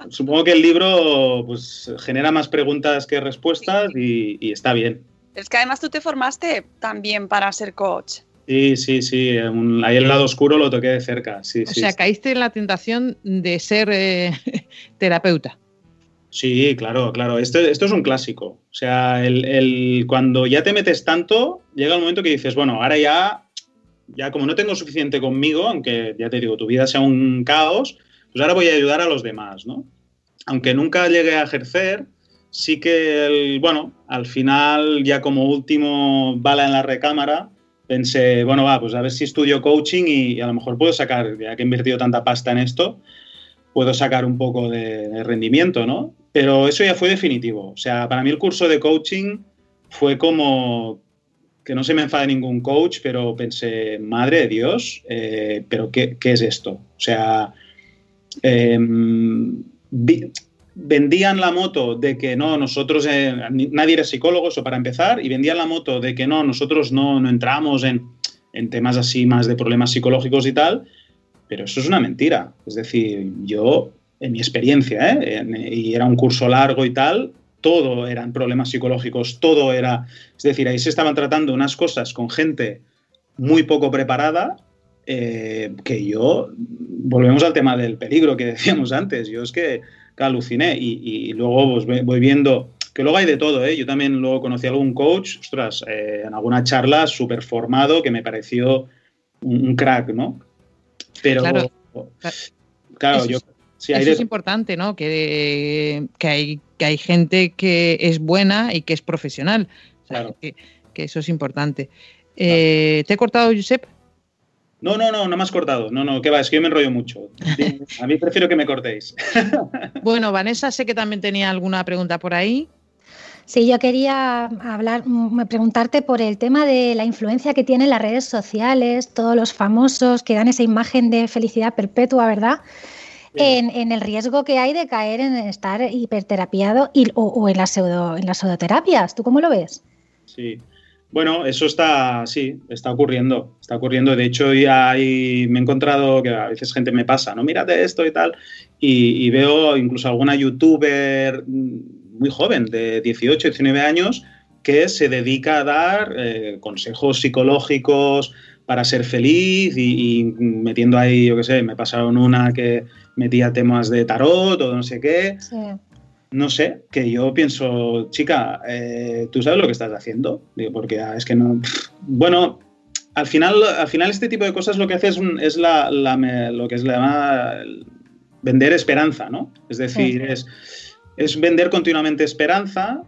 supongo que el libro pues, genera más preguntas que respuestas y, está bien. Es que además tú te formaste también para ser coach. Sí, sí, sí. ahí el lado oscuro lo toqué de cerca. Sí, o sea, caíste en la tentación de ser eh, [LAUGHS] terapeuta. Sí, claro, claro. Esto, esto, es un clásico. O sea, el, cuando ya te metes tanto, llega el momento que dices, bueno, ahora ya, ya como no tengo suficiente conmigo, aunque ya te digo, tu vida sea un caos, pues ahora voy a ayudar a los demás, ¿no? Aunque nunca llegué a ejercer, sí que, bueno, al final, ya como último bala en la recámara, pensé, bueno, va, pues a ver si estudio coaching y, a lo mejor puedo sacar, ya que he invertido tanta pasta en esto, puedo sacar un poco de, rendimiento, ¿no? Pero eso ya fue definitivo. O sea, para mí el curso de coaching fue como que no se me enfade ningún coach, pero pensé, madre de Dios, eh, pero qué, es esto? O sea, Em, vendían la moto de que no, nosotros, eh, nadie era psicólogo, eso para empezar, y vendían la moto de que no, nosotros no, no entramos en, en, temas así más de problemas psicológicos y tal, pero eso es una mentira. Es decir, yo, en mi experiencia, ¿eh? y era un curso largo y tal, todo eran problemas psicológicos, todo era, es decir, ahí se estaban tratando unas cosas con gente muy poco preparada eh, que yo, volvemos al tema del peligro que [LAUGHS] decíamos antes, yo es que, aluciné y, luego pues, voy viendo que luego hay de todo, ¿eh? Yo también luego conocí a algún coach, ostras, eh, en alguna charla súper formado que me pareció un, crack, ¿no? Pero, claro, yo... eso es importante, ¿no? Que, que, hay, que hay gente que es buena y que es profesional. claro. que, eso es importante. ¿Te he cortado, Josep? No, no, no, no me has cortado. No, no, que va, es que yo me enrollo mucho. [LAUGHS] A mí prefiero que me cortéis. [LAUGHS] Bueno, Vanessa, sé que también tenía alguna pregunta por ahí. Sí, yo quería hablar, mm, preguntarte por el tema de la influencia que tienen las redes sociales, todos los famosos que dan esa imagen de felicidad perpetua, ¿verdad? En, el riesgo que hay de caer en estar hiperterapiado y, o, en, la pseudo, en las pseudoterapias. ¿Tú cómo lo ves? Sí, bueno, eso está, sí, está ocurriendo, está ocurriendo. De hecho, ya hay, me he encontrado que a veces gente me pasa, no, mírate esto y tal, y, veo incluso alguna youtuber muy joven, de 18, 19 años, que se dedica a dar eh, consejos psicológicos para ser feliz y, metiendo ahí, yo qué sé, me pasaron una que metía temas de tarot o no sé qué. Sí no sé, que yo pienso, chica, eh, ¿tú sabes lo que estás haciendo? Digo, porque ah, es que no. [LAUGHS] Bueno, al final, al final este tipo de cosas lo que hace es, la, lo que es la vender esperanza, ¿no? Es decir, es, es vender continuamente esperanza.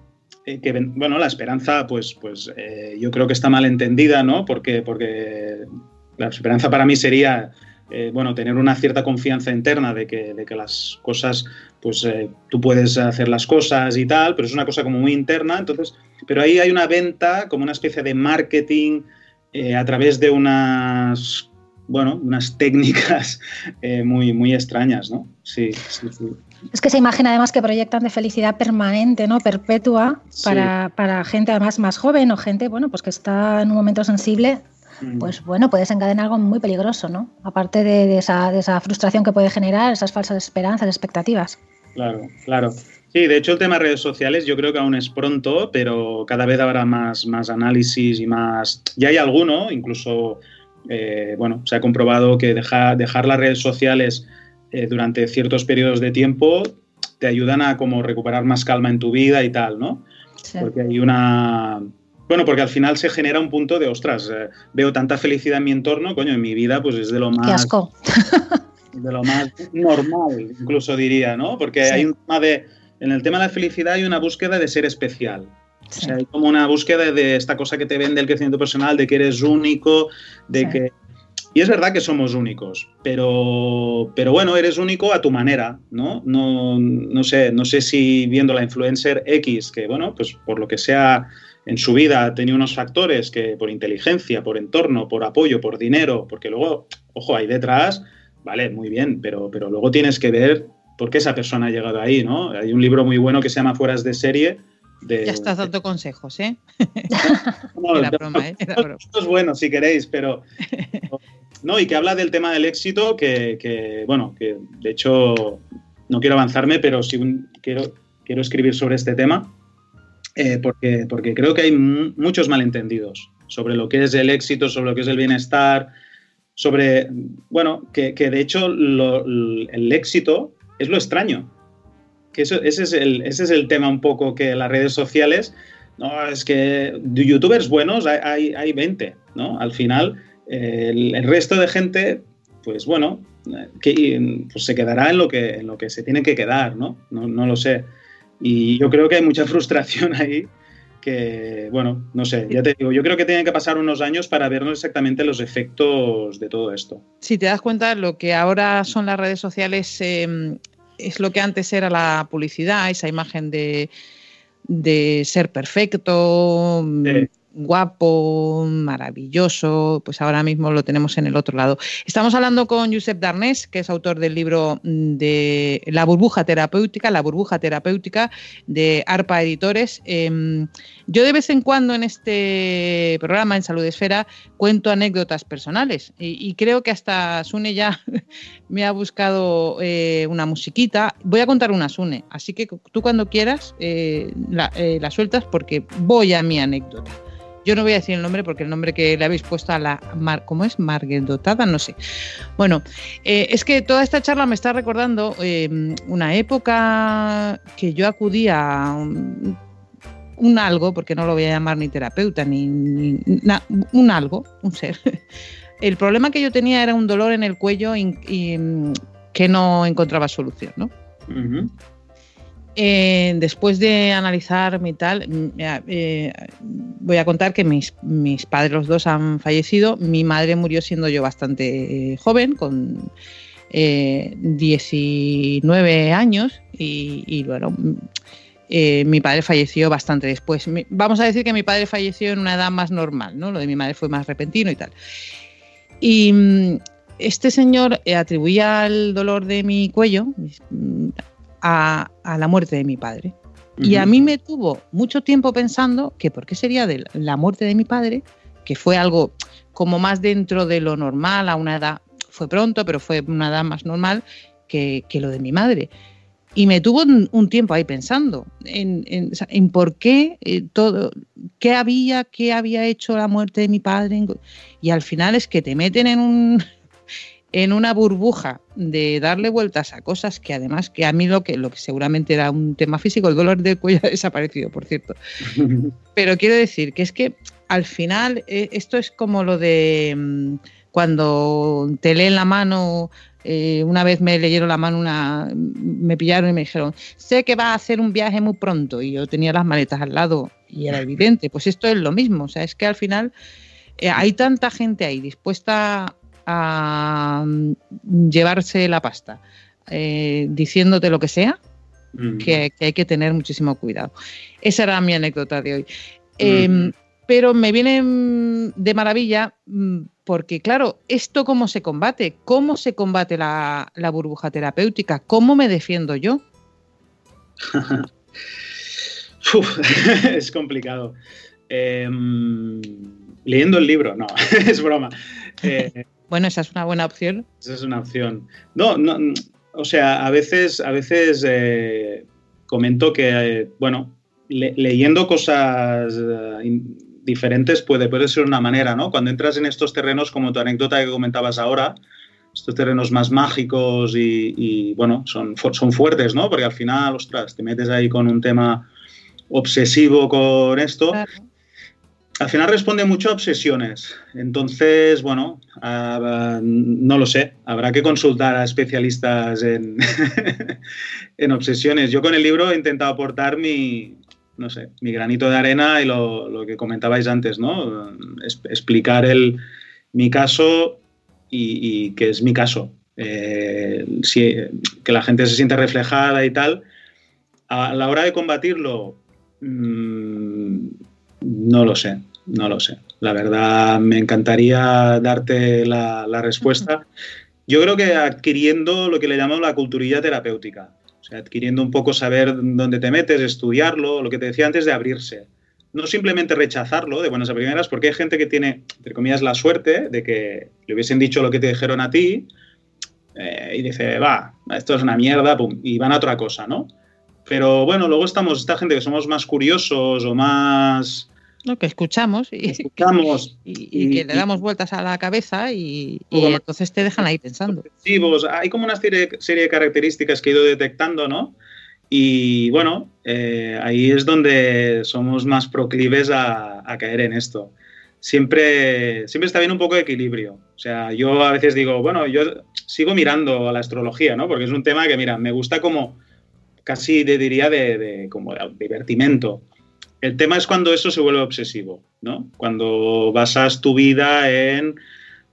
Eh, que, bueno, la esperanza, pues, pues eh, yo creo que está mal entendida, ¿no? Porque, porque la esperanza para mí sería eh, bueno, tener una cierta confianza interna de que, de que las cosas, pues eh, tú puedes hacer las cosas y tal, pero es una cosa como muy interna, entonces, pero ahí hay una venta, como una especie de marketing eh, a través de unas, bueno, unas técnicas [LAUGHS] muy, muy extrañas, ¿no? Sí, sí, sí. Es que esa imagen además que proyectan de felicidad permanente, ¿no? Perpetua, para, para, gente además más joven o gente, bueno, pues que está en un momento sensible, pues bueno, puedes encadenar algo muy peligroso, ¿no? Aparte de, esa, frustración que puede generar, esas falsas esperanzas, expectativas. Claro, claro. Sí, de hecho el tema de redes sociales yo creo que aún es pronto, pero cada vez habrá más, más análisis y más... Ya hay alguno, incluso eh, bueno, se ha comprobado que dejar las redes sociales eh, durante ciertos periodos de tiempo te ayudan a como recuperar más calma en tu vida y tal, ¿no? Porque hay una... Bueno, porque al final se genera un punto de, ostras, eh, veo tanta felicidad en mi entorno, coño, en mi vida pues es de lo más... Qué asco. [LAUGHS] De lo más normal, incluso diría, ¿no? Porque hay un tema de... En el tema de la felicidad hay una búsqueda de ser especial. O sea, hay como una búsqueda de esta cosa que te vende el crecimiento personal, de que eres único, de que... Y es verdad que somos únicos, pero, pero bueno, eres único a tu manera, ¿no? ¿no? No sé, no sé si viendo la influencer X, que bueno, pues por lo que sea en su vida ha tenido unos factores que por inteligencia, por entorno, por apoyo, por dinero, porque luego, ojo, hay detrás, vale, muy bien, pero, pero luego tienes que ver por qué esa persona ha llegado ahí, ¿no? Hay un libro muy bueno que se llama Fueras de serie, ya estás dando consejos, ¿eh? [LAUGHS] No, broma, ¿eh? Esto es bueno si queréis, pero... [LAUGHS] No, y que habla del tema del éxito, que, bueno, que de hecho no quiero avanzarme, pero sí quiero, quiero escribir sobre este tema, eh, porque, porque creo que hay muchos malentendidos sobre lo que es el éxito, sobre lo que es el bienestar, sobre, bueno, que, de hecho el éxito es lo extraño ese, es el, ese es el tema un poco que las redes sociales, no, es que de youtubers buenos hay, hay, 20, ¿no? Al final, el, resto de gente, pues bueno, que, pues se quedará en lo, que, en lo que se tiene que quedar, ¿no? ¿no? No lo sé. Y yo creo que hay mucha [LAUGHS] frustración ahí que, bueno, no sé, ya te digo, yo creo que tienen que pasar unos años para vernos exactamente los efectos de todo esto. Si te das cuenta, lo que ahora son las redes sociales eh, es lo que antes era la publicidad, esa imagen de, ser perfecto, guapo, maravilloso, pues ahora mismo lo tenemos en el otro lado. Estamos hablando con Josep Darnés, que es autor del libro de La burbuja terapéutica, La burbuja terapéutica de ARPA Editores. Em, yo de vez en cuando en este programa, en Salud Esfera, cuento anécdotas personales y, creo que hasta Sune ya [LAUGHS] me ha buscado eh, una musiquita. Voy a contar una Sune, así que tú cuando quieras eh, eh, la sueltas porque voy a mi anécdota. Yo no voy a decir el nombre porque el nombre que le habéis puesto a la, ¿cómo es? Marguerdotada, no sé. Bueno, eh, es que toda esta charla me está recordando eh, una época que yo acudía a un, algo, porque no lo voy a llamar ni terapeuta, ni, un algo, un ser. [LAUGHS] El problema que yo tenía era un dolor en el cuello y, que no encontraba solución, ¿no? Eh, después de analizar mi tal, mm, eh, voy a contar que mis, mis, padres los dos han fallecido. Mi madre murió siendo yo bastante eh, joven, con 19 años, y, bueno, mm, mi padre falleció bastante después. vamos a decir que mi padre falleció en una edad más normal, ¿no? Lo de mi madre fue más repentino y tal. Y mm, este señor atribuía el dolor de mi cuello a, la muerte de mi padre. Y a mí me tuvo mucho tiempo pensando que por qué sería de la muerte de mi padre, que fue algo como más dentro de lo normal, a una edad, fue pronto, pero fue una edad más normal que, lo de mi madre. Y me tuvo un, tiempo ahí pensando en, en, por qué eh, todo, qué había, qué había hecho la muerte de mi padre. Y al final es que te meten en un, en una burbuja de darle vueltas a cosas que además que a mí lo que lo que seguramente era un tema físico, el dolor del cuello [LAUGHS] ha desaparecido, por cierto. [LAUGHS] Pero quiero decir que es que al final eh, esto es como lo de mm, cuando te leen la mano eh, una vez me leyeron la mano, una, me pillaron y me dijeron, sé que va a hacer un viaje muy pronto y yo tenía las maletas al lado y era evidente, pues esto es lo mismo, o sea, es que al final eh, hay tanta gente ahí dispuesta a mm, llevarse la pasta eh, diciéndote lo que sea, mm. que, hay que tener muchísimo cuidado. Esa era mi anécdota de hoy. Em, pero me viene mm, de maravilla porque, claro, ¿esto cómo se combate? ¿Cómo se combate la, burbuja terapéutica? ¿Cómo me defiendo yo? [LAUGHS] [LAUGHS] es complicado. Em, leyendo el libro, no, [LAUGHS] es broma. Eh, bueno, esa es una buena opción. Esa es una opción. No, no, o sea, a veces, a veces eh, comento que, eh, bueno, leyendo cosas, eh, diferentes puede, puede ser una manera, ¿no? Cuando entras en estos terrenos, como tu anécdota que comentabas ahora, estos terrenos más mágicos y, bueno, son, son fuertes, ¿no? Porque al final, ostras, te metes ahí con un tema obsesivo con esto. Al final responde mucho a obsesiones. Entonces, bueno, no lo sé. Habrá que consultar a especialistas en, [LAUGHS] en obsesiones. Yo con el libro he intentado aportar mi, no sé, mi granito de arena y lo, que comentabais antes, ¿no? explicar el, mi caso y, que es mi caso. Eh, que la gente se siente reflejada y tal. A la hora de combatirlo, mm, no lo sé, no lo sé. La verdad, me encantaría darte la, la respuesta. Yo creo que adquiriendo lo que le llamamos la culturilla terapéutica adquiriendo un poco saber dónde te metes, estudiarlo, lo que te decía antes de abrirse. No simplemente rechazarlo de buenas a primeras, porque hay gente que tiene, entre comillas, la suerte de que le hubiesen dicho lo que te dijeron a ti eh, y dice, va, esto es una mierda, y van a otra cosa, ¿no? Pero bueno, luego estamos, esta gente que somos más curiosos o más que escuchamos [LAUGHS] y, y, que le damos vueltas a la cabeza y, entonces te dejan ahí pensando. Hay como una serie, de características que he ido detectando, ¿no? Y bueno, eh, ahí es donde somos más proclives a, caer en esto. Siempre, siempre está bien un poco de equilibrio. O sea, yo a veces digo, bueno, yo sigo mirando a la astrología, ¿no? Porque es un tema que, mira, me gusta como casi diría de, de como divertimento el tema es cuando eso se vuelve obsesivo, ¿no? Cuando basas tu vida en...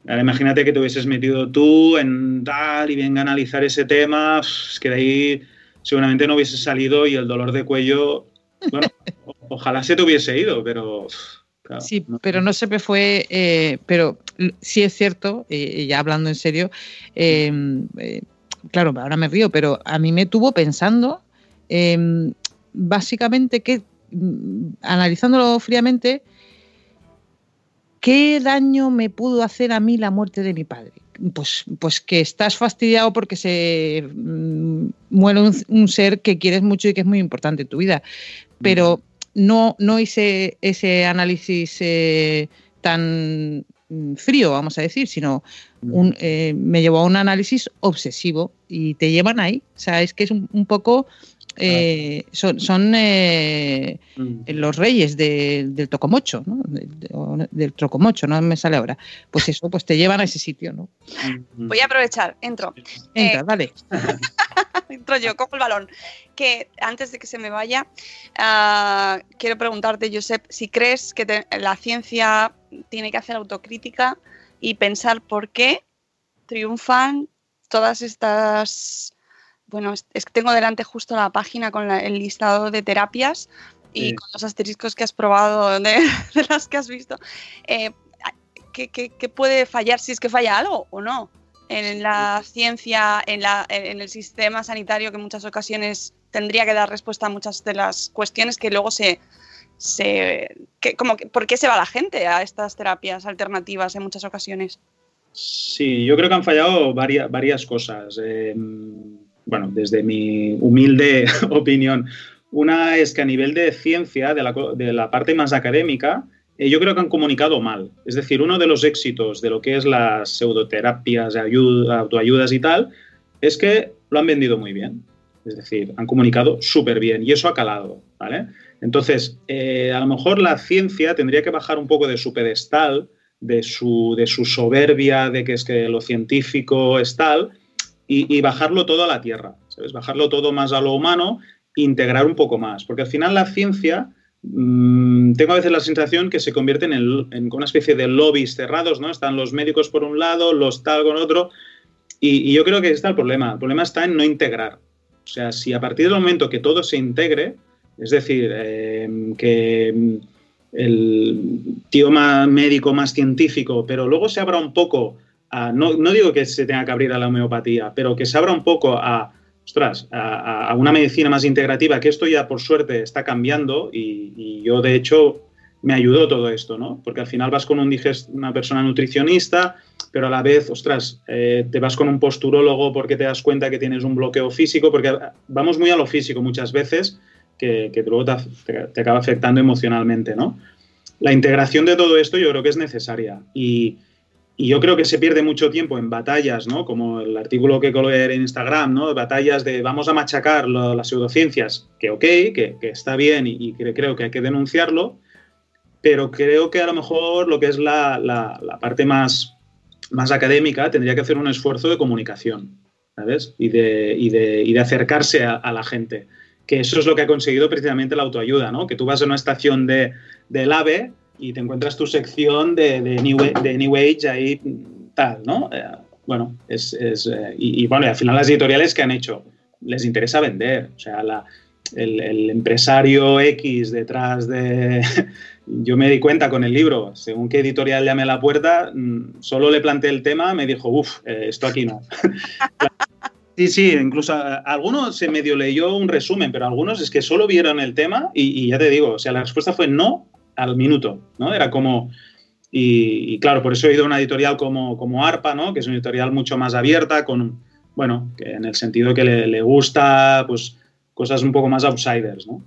imagínate que te hubieses metido tú en tal y venga a analizar ese tema, es que de ahí seguramente no hubiese salido y el dolor de cuello, bueno, ojalá se te hubiese ido, pero... sí, pero no se me fue, eh, pero sí es cierto, y ya hablando en serio, em, eh, claro, ahora me río, pero a mí me tuvo pensando em, básicamente que Mm, analizándolo fríamente, ¿qué daño me pudo hacer a mí la muerte de mi padre? Pues, pues que estás fastidiado porque se mm, muere un, ser que quieres mucho y que es muy importante en tu vida. Pero no, no hice ese análisis eh, tan mm, frío, vamos a decir, sino eh, me llevó a un análisis obsesivo y te llevan ahí. O sea, es que es un poco eh, son, son eh, mm. los reyes del tocomocho, ¿no? del trocomocho, no me sale ahora. Pues eso, pues te llevan a ese sitio, ¿no? Mm. Voy a aprovechar, entro. Entra, eh, vale. [LAUGHS] entro yo, cojo el balón. Que antes de que se me vaya, ah, quiero preguntarte, Josep, si crees que la ciencia tiene que hacer autocrítica y pensar por qué triunfan todas estas bueno, es que tengo delante justo la página con el listado de terapias y con los asteriscos que has probado de, [LAUGHS] las que has visto. Eh, ¿qué, puede fallar si es que falla algo o no? En la ciencia, en, la, en el sistema sanitario que en muchas ocasiones tendría que dar respuesta a muchas de las cuestiones que luego se... se como ¿Por qué se va la gente a estas terapias alternativas en muchas ocasiones? Sí, yo creo que han fallado varias, varias cosas. Eh, bueno, desde mi humilde [LAUGHS] opinión. Una es que a nivel de ciencia, de la, parte más académica, eh, yo creo que han comunicado mal. Es decir, uno de los éxitos de lo que es las pseudoterapias, autoayudas y tal, es que lo han vendido muy bien. Es decir, han comunicado súper bien y eso ha calado, ¿vale? Entonces, eh, a lo mejor la ciencia tendría que bajar un poco de su pedestal, de su soberbia, de que es que lo científico es tal, y, bajarlo todo a la tierra, ¿sabes? Bajarlo todo más a lo humano, integrar un poco más, porque al final la ciencia, mm, tengo a veces la sensación que se convierte en, una especie de lobbies cerrados, ¿no? Están los médicos por un lado, los tal con otro, y, yo creo que está el problema. El problema está en no integrar. O sea, si a partir del momento que todo se integre, es decir, eh, que el tío más médico, más científico, pero luego se abra un poco no, digo que se tenga que abrir a la homeopatía, pero que se abra un poco a, ostras, a, una medicina más integrativa, que esto ya por suerte está cambiando y, yo de hecho me ayudó todo esto, ¿no? Porque al final vas con un una persona nutricionista, pero a la vez, ostras, eh, te vas con un posturólogo porque te das cuenta que tienes un bloqueo físico, porque vamos muy a lo físico muchas veces, que, luego te, te, acaba afectando emocionalmente, ¿no? la integración de todo esto yo creo que es necesaria. Y, y yo creo que se pierde mucho tiempo en batallas, ¿no? Como el artículo que coloqué en Instagram, ¿no? Batallas de vamos a machacar las pseudociencias, que ok, que, que está bien y, que creo que hay que denunciarlo, pero creo que a lo mejor lo que es la, la, parte más, más académica tendría que hacer un esfuerzo de comunicación, ¿sabes? Y de, y de, y de acercarse a, a, la gente. Que eso es lo que ha conseguido precisamente la autoayuda, ¿no? Que tú vas a una estación de, del AVE y te encuentras tu sección de, de, New, de New Age ahí tal, ¿no? Eh, bueno, es, es eh, y, y, bueno, y al final las editoriales que han hecho, les interesa vender, o sea, la, el, el, empresario X detrás de... [LAUGHS] Yo me di cuenta con el libro, según qué editorial llamé a la puerta, mm, solo le planteé el tema, me dijo, uff, eh, esto aquí no. [LAUGHS] Sí, sí, incluso algunos se medio leyó un resumen, pero algunos es que solo vieron el tema y, y, ya te digo, o sea, la respuesta fue no al minuto, ¿no? Era como... Y, y, claro, por eso he ido a una editorial como, como ARPA, ¿no? Que es una editorial mucho más abierta, con, bueno, que en el sentido que le, le gusta, pues, cosas un poco más outsiders, ¿no?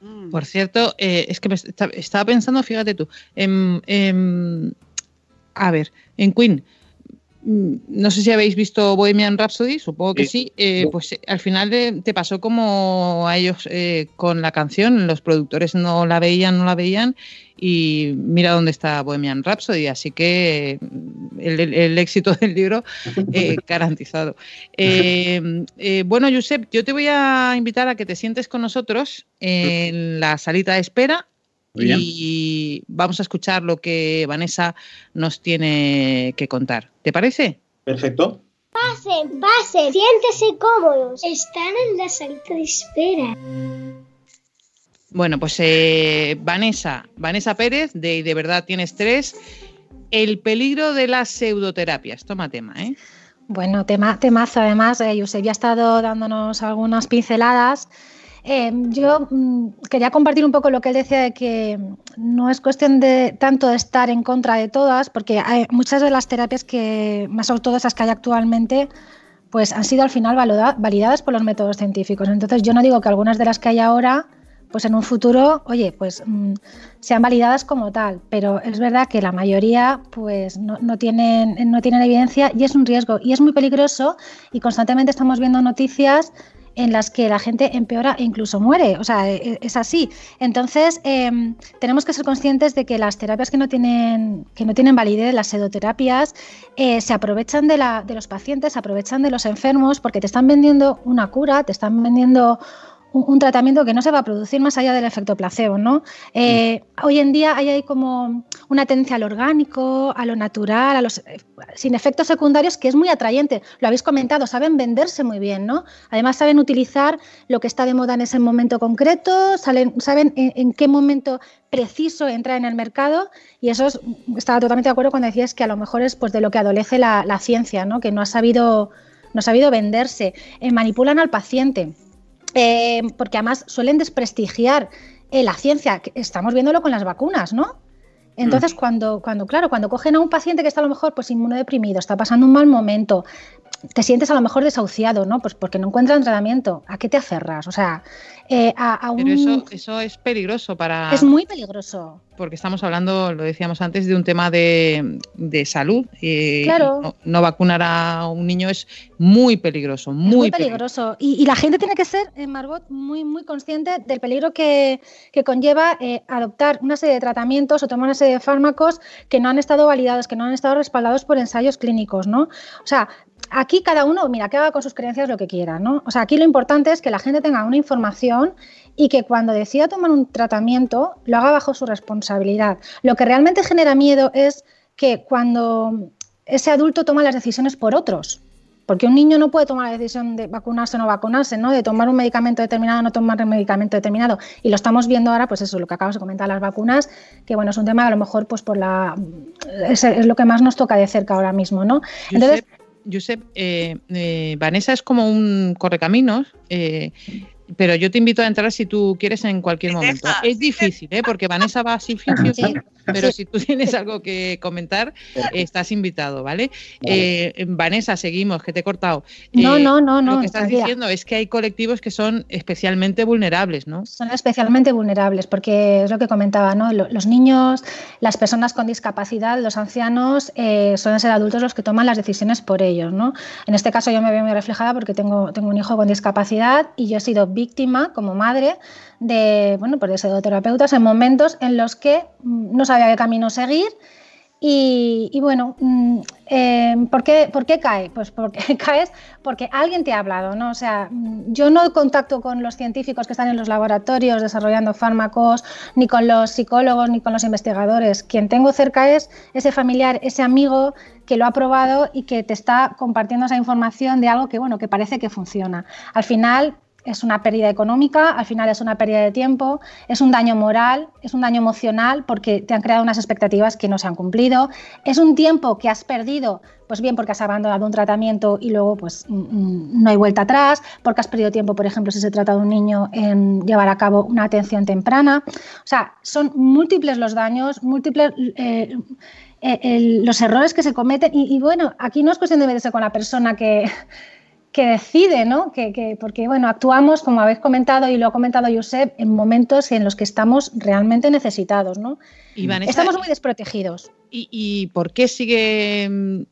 Mm. Por cierto, eh, es que me estaba pensando, fíjate tú, en, en, a ver, en Queen, no sé si habéis visto Bohemian Rhapsody, supongo que sí, eh, pues eh, al final de, te pasó como a ellos eh, con la canción, los productores no la veían, no la veían, y mira dónde está Bohemian Rhapsody, así que el, el, el éxito del libro eh, [LAUGHS] garantizado. Eh, eh, bueno, Josep, yo te voy a invitar a que te sientes con nosotros en la salita de espera y vamos a escuchar lo que Vanessa nos tiene que contar. ¿Te parece? Perfecto. Pasen, pasen, siéntese cómodos. Están en la salita de espera. Bueno, pues eh, Vanessa, Vanessa Pérez, de De verdad tienes tres. El peligro de las pseudoterapias. Toma tema, ¿eh? Bueno, tema, temazo además. Eh, Josep ya ha estado dándonos algunas pinceladas. Eh, yo mmm, quería compartir un poco lo que él decía de que no es cuestión de tanto de estar en contra de todas, porque muchas de las terapias que, más ortodoxas que hay actualmente, pues han sido al final validadas por los métodos científicos. Entonces yo no digo que algunas de las que hay ahora pues en un futuro, oye, pues mmm, sean validadas como tal, pero es verdad que la mayoría pues no, tienen, no tienen evidencia y es un riesgo y es muy peligroso y constantemente estamos viendo noticias en las que la gente empeora e incluso muere. O sea, e, es así. Entonces, eh, tenemos que ser conscientes de que las terapias que no tienen, que no tienen validez, las pseudoterapias, eh, se aprovechan de, la, de los pacientes, se aprovechan de los enfermos porque te están vendiendo una cura, te están vendiendo un, un, tratamiento que no se va a producir más allá del efecto placebo, ¿no? Eh, mm. Hoy en día hay, hay, como una tendencia al orgánico, a lo natural, a los sin efectos secundarios que es muy atrayente. Lo habéis comentado, saben venderse muy bien, ¿no? Además saben utilizar lo que está de moda en ese momento concreto, salen, saben en, en qué momento preciso entrar en el mercado y eso es, estaba totalmente de acuerdo cuando decías que a lo mejor es pues de lo que adolece la, la ciencia, ¿no? Que no ha sabido no ha sabido venderse, eh, manipulan al paciente eh, porque además suelen desprestigiar eh, la ciencia. Estamos viéndolo con las vacunas, ¿no? Entonces, mm. cuando, cuando, claro, cuando cogen a un paciente que está a lo mejor pues inmunodeprimido, está pasando un mal momento, te sientes a lo mejor desahuciado, ¿no? Pues porque no encuentran tratamiento. ¿A qué te aferras? O sea, eh, a, a un... Pero eso, eso es peligroso para... Es muy peligroso. Porque estamos hablando, lo decíamos antes, de un tema de, de salud. Claro. No, no, vacunar a un niño es muy peligroso, muy, es muy peligroso. peligroso. Y, y, la gente tiene que ser, eh, Margot, muy, muy consciente del peligro que, que conlleva eh, adoptar una serie de tratamientos o tomar una serie de fármacos que no han estado validados, que no han estado respaldados por ensayos clínicos, ¿no? O sea, aquí cada uno, mira, que haga con sus creencias lo que quiera, ¿no? O sea, aquí lo importante es que la gente tenga una información y que cuando decida tomar un tratamiento lo haga bajo su responsabilidad. Lo que realmente genera miedo es que cuando ese adulto toma las decisiones por otros, porque un niño no puede tomar la decisión de vacunarse o no vacunarse, ¿no? De tomar un medicamento determinado o no tomar un medicamento determinado. Y lo estamos viendo ahora, pues eso, lo que acabas de comentar, las vacunas, que bueno, es un tema que a lo mejor pues por la es, es lo que más nos toca de cerca ahora mismo, ¿no? Entonces, Josep, eh, eh, Vanessa es como un correcaminos. Eh, pero yo te invito a entrar si tú quieres en cualquier momento. Es difícil, ¿eh? porque Vanessa va así, [LAUGHS] pero si tú [LAUGHS] tienes algo que comentar, estás invitado, ¿vale? Eh, Vanessa, seguimos, que te he cortado. No, no, no, no. Lo que estás diciendo es que hay colectivos que son especialmente vulnerables, ¿no? Son especialmente vulnerables, porque es lo que comentaba, ¿no? Los niños, las personas con discapacidad, los ancianos, eh, suelen ser adultos los que toman las decisiones por ellos, ¿no? En este caso yo me veo muy reflejada porque tengo, tengo un hijo con discapacidad y yo he sido víctima como madre de, bueno, pues de pseudoterapeutas en momentos en los que mm, no sabía qué camino seguir y, bueno, mm, em, ¿por, qué, ¿por, qué, cae? Pues porque [LAUGHS] caes porque alguien te ha hablado, ¿no? O sea, mm, yo no contacto con los científicos que están en los laboratorios desarrollando fármacos, ni con los psicólogos, ni con los investigadores. Quien tengo cerca es ese familiar, ese amigo que lo ha probado y que te está compartiendo esa información de algo que, bueno, que parece que funciona. Al final, es una pérdida económica, al final es una pérdida de tiempo, es un daño moral, es un daño emocional porque te han creado unas expectativas que no se han cumplido, es un tiempo que has perdido, pues bien porque has abandonado un tratamiento y luego pues mm, mm, no hay vuelta atrás, porque has perdido tiempo, por ejemplo, si se trata de un niño en llevar a cabo una atención temprana. O sea, son múltiples los daños, múltiples... Eh, eh, los errores que se cometen y, y bueno, aquí no es cuestión de meterse con la persona que, que decide, ¿no? Que, porque, bueno, actuamos, como habéis comentado y lo ha comentado Josep, en momentos en los que estamos realmente necesitados, ¿no? estamos muy desprotegidos. ¿Y, por qué sigue,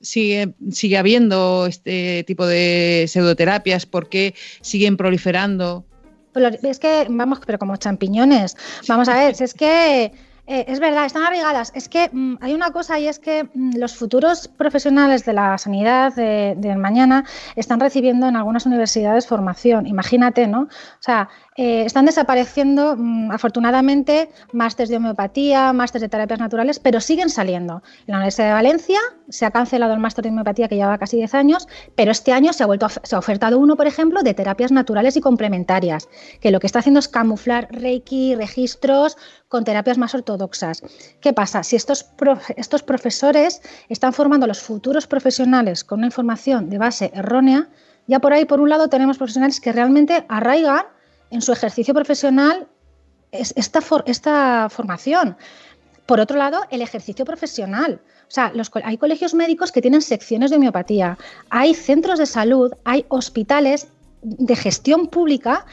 sigue, sigue habiendo este tipo de pseudoterapias? ¿Por qué siguen proliferando? Pues es que, vamos, pero como champiñones. Vamos a ver, es que eh, es verdad, están arraigadas. Es que mm, hay una cosa y es que mm, los futuros profesionales de la sanidad de, mañana están recibiendo en algunas universidades formación. Imagínate, ¿no? O sea, eh, están desapareciendo, mm, afortunadamente, másteres de homeopatía, másteres de terapias naturales, pero siguen saliendo. En la Universidad de Valencia se ha cancelado el máster de homeopatía que llevaba casi 10 años, pero este año se ha, vuelto se ha ofertado uno, por ejemplo, de terapias naturales y complementarias, que lo que está haciendo es camuflar Reiki, registros con terapias más ortodoxas. ¿Qué pasa? Si estos, estos profesores están formando a los futuros profesionales con una información de base errónea, ya por ahí, por un lado, tenemos profesionales que realmente arraigan en su ejercicio profesional esta, esta formación. Por otro lado, el ejercicio profesional. O sea, hay colegios médicos que tienen secciones de homeopatía, hay centros de salud, hay hospitales de gestión pública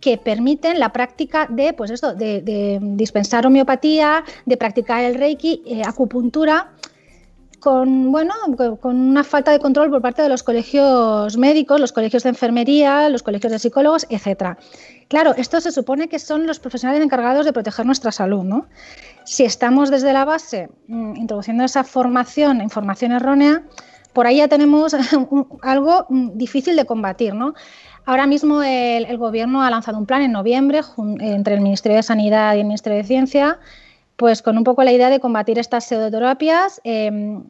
que permiten la práctica de, pues de, dispensar homeopatía, de practicar el reiki, eh, acupuntura con, bueno, con una falta de control por parte de los colegios médicos, los colegios de enfermería, los colegios de psicólogos, etc. Claro, esto se supone que son los profesionales encargados de proteger nuestra salud, ¿no? Si estamos desde la base mm, introduciendo esa formación, información errónea, por ahí ya tenemos [LAUGHS] algo mm, difícil de combatir, ¿no? Ahora mismo el, Gobierno ha lanzado un plan en noviembre entre el Ministerio de Sanidad y el Ministerio de Ciencia pues con un poco la idea de combatir estas pseudoterapias. Em,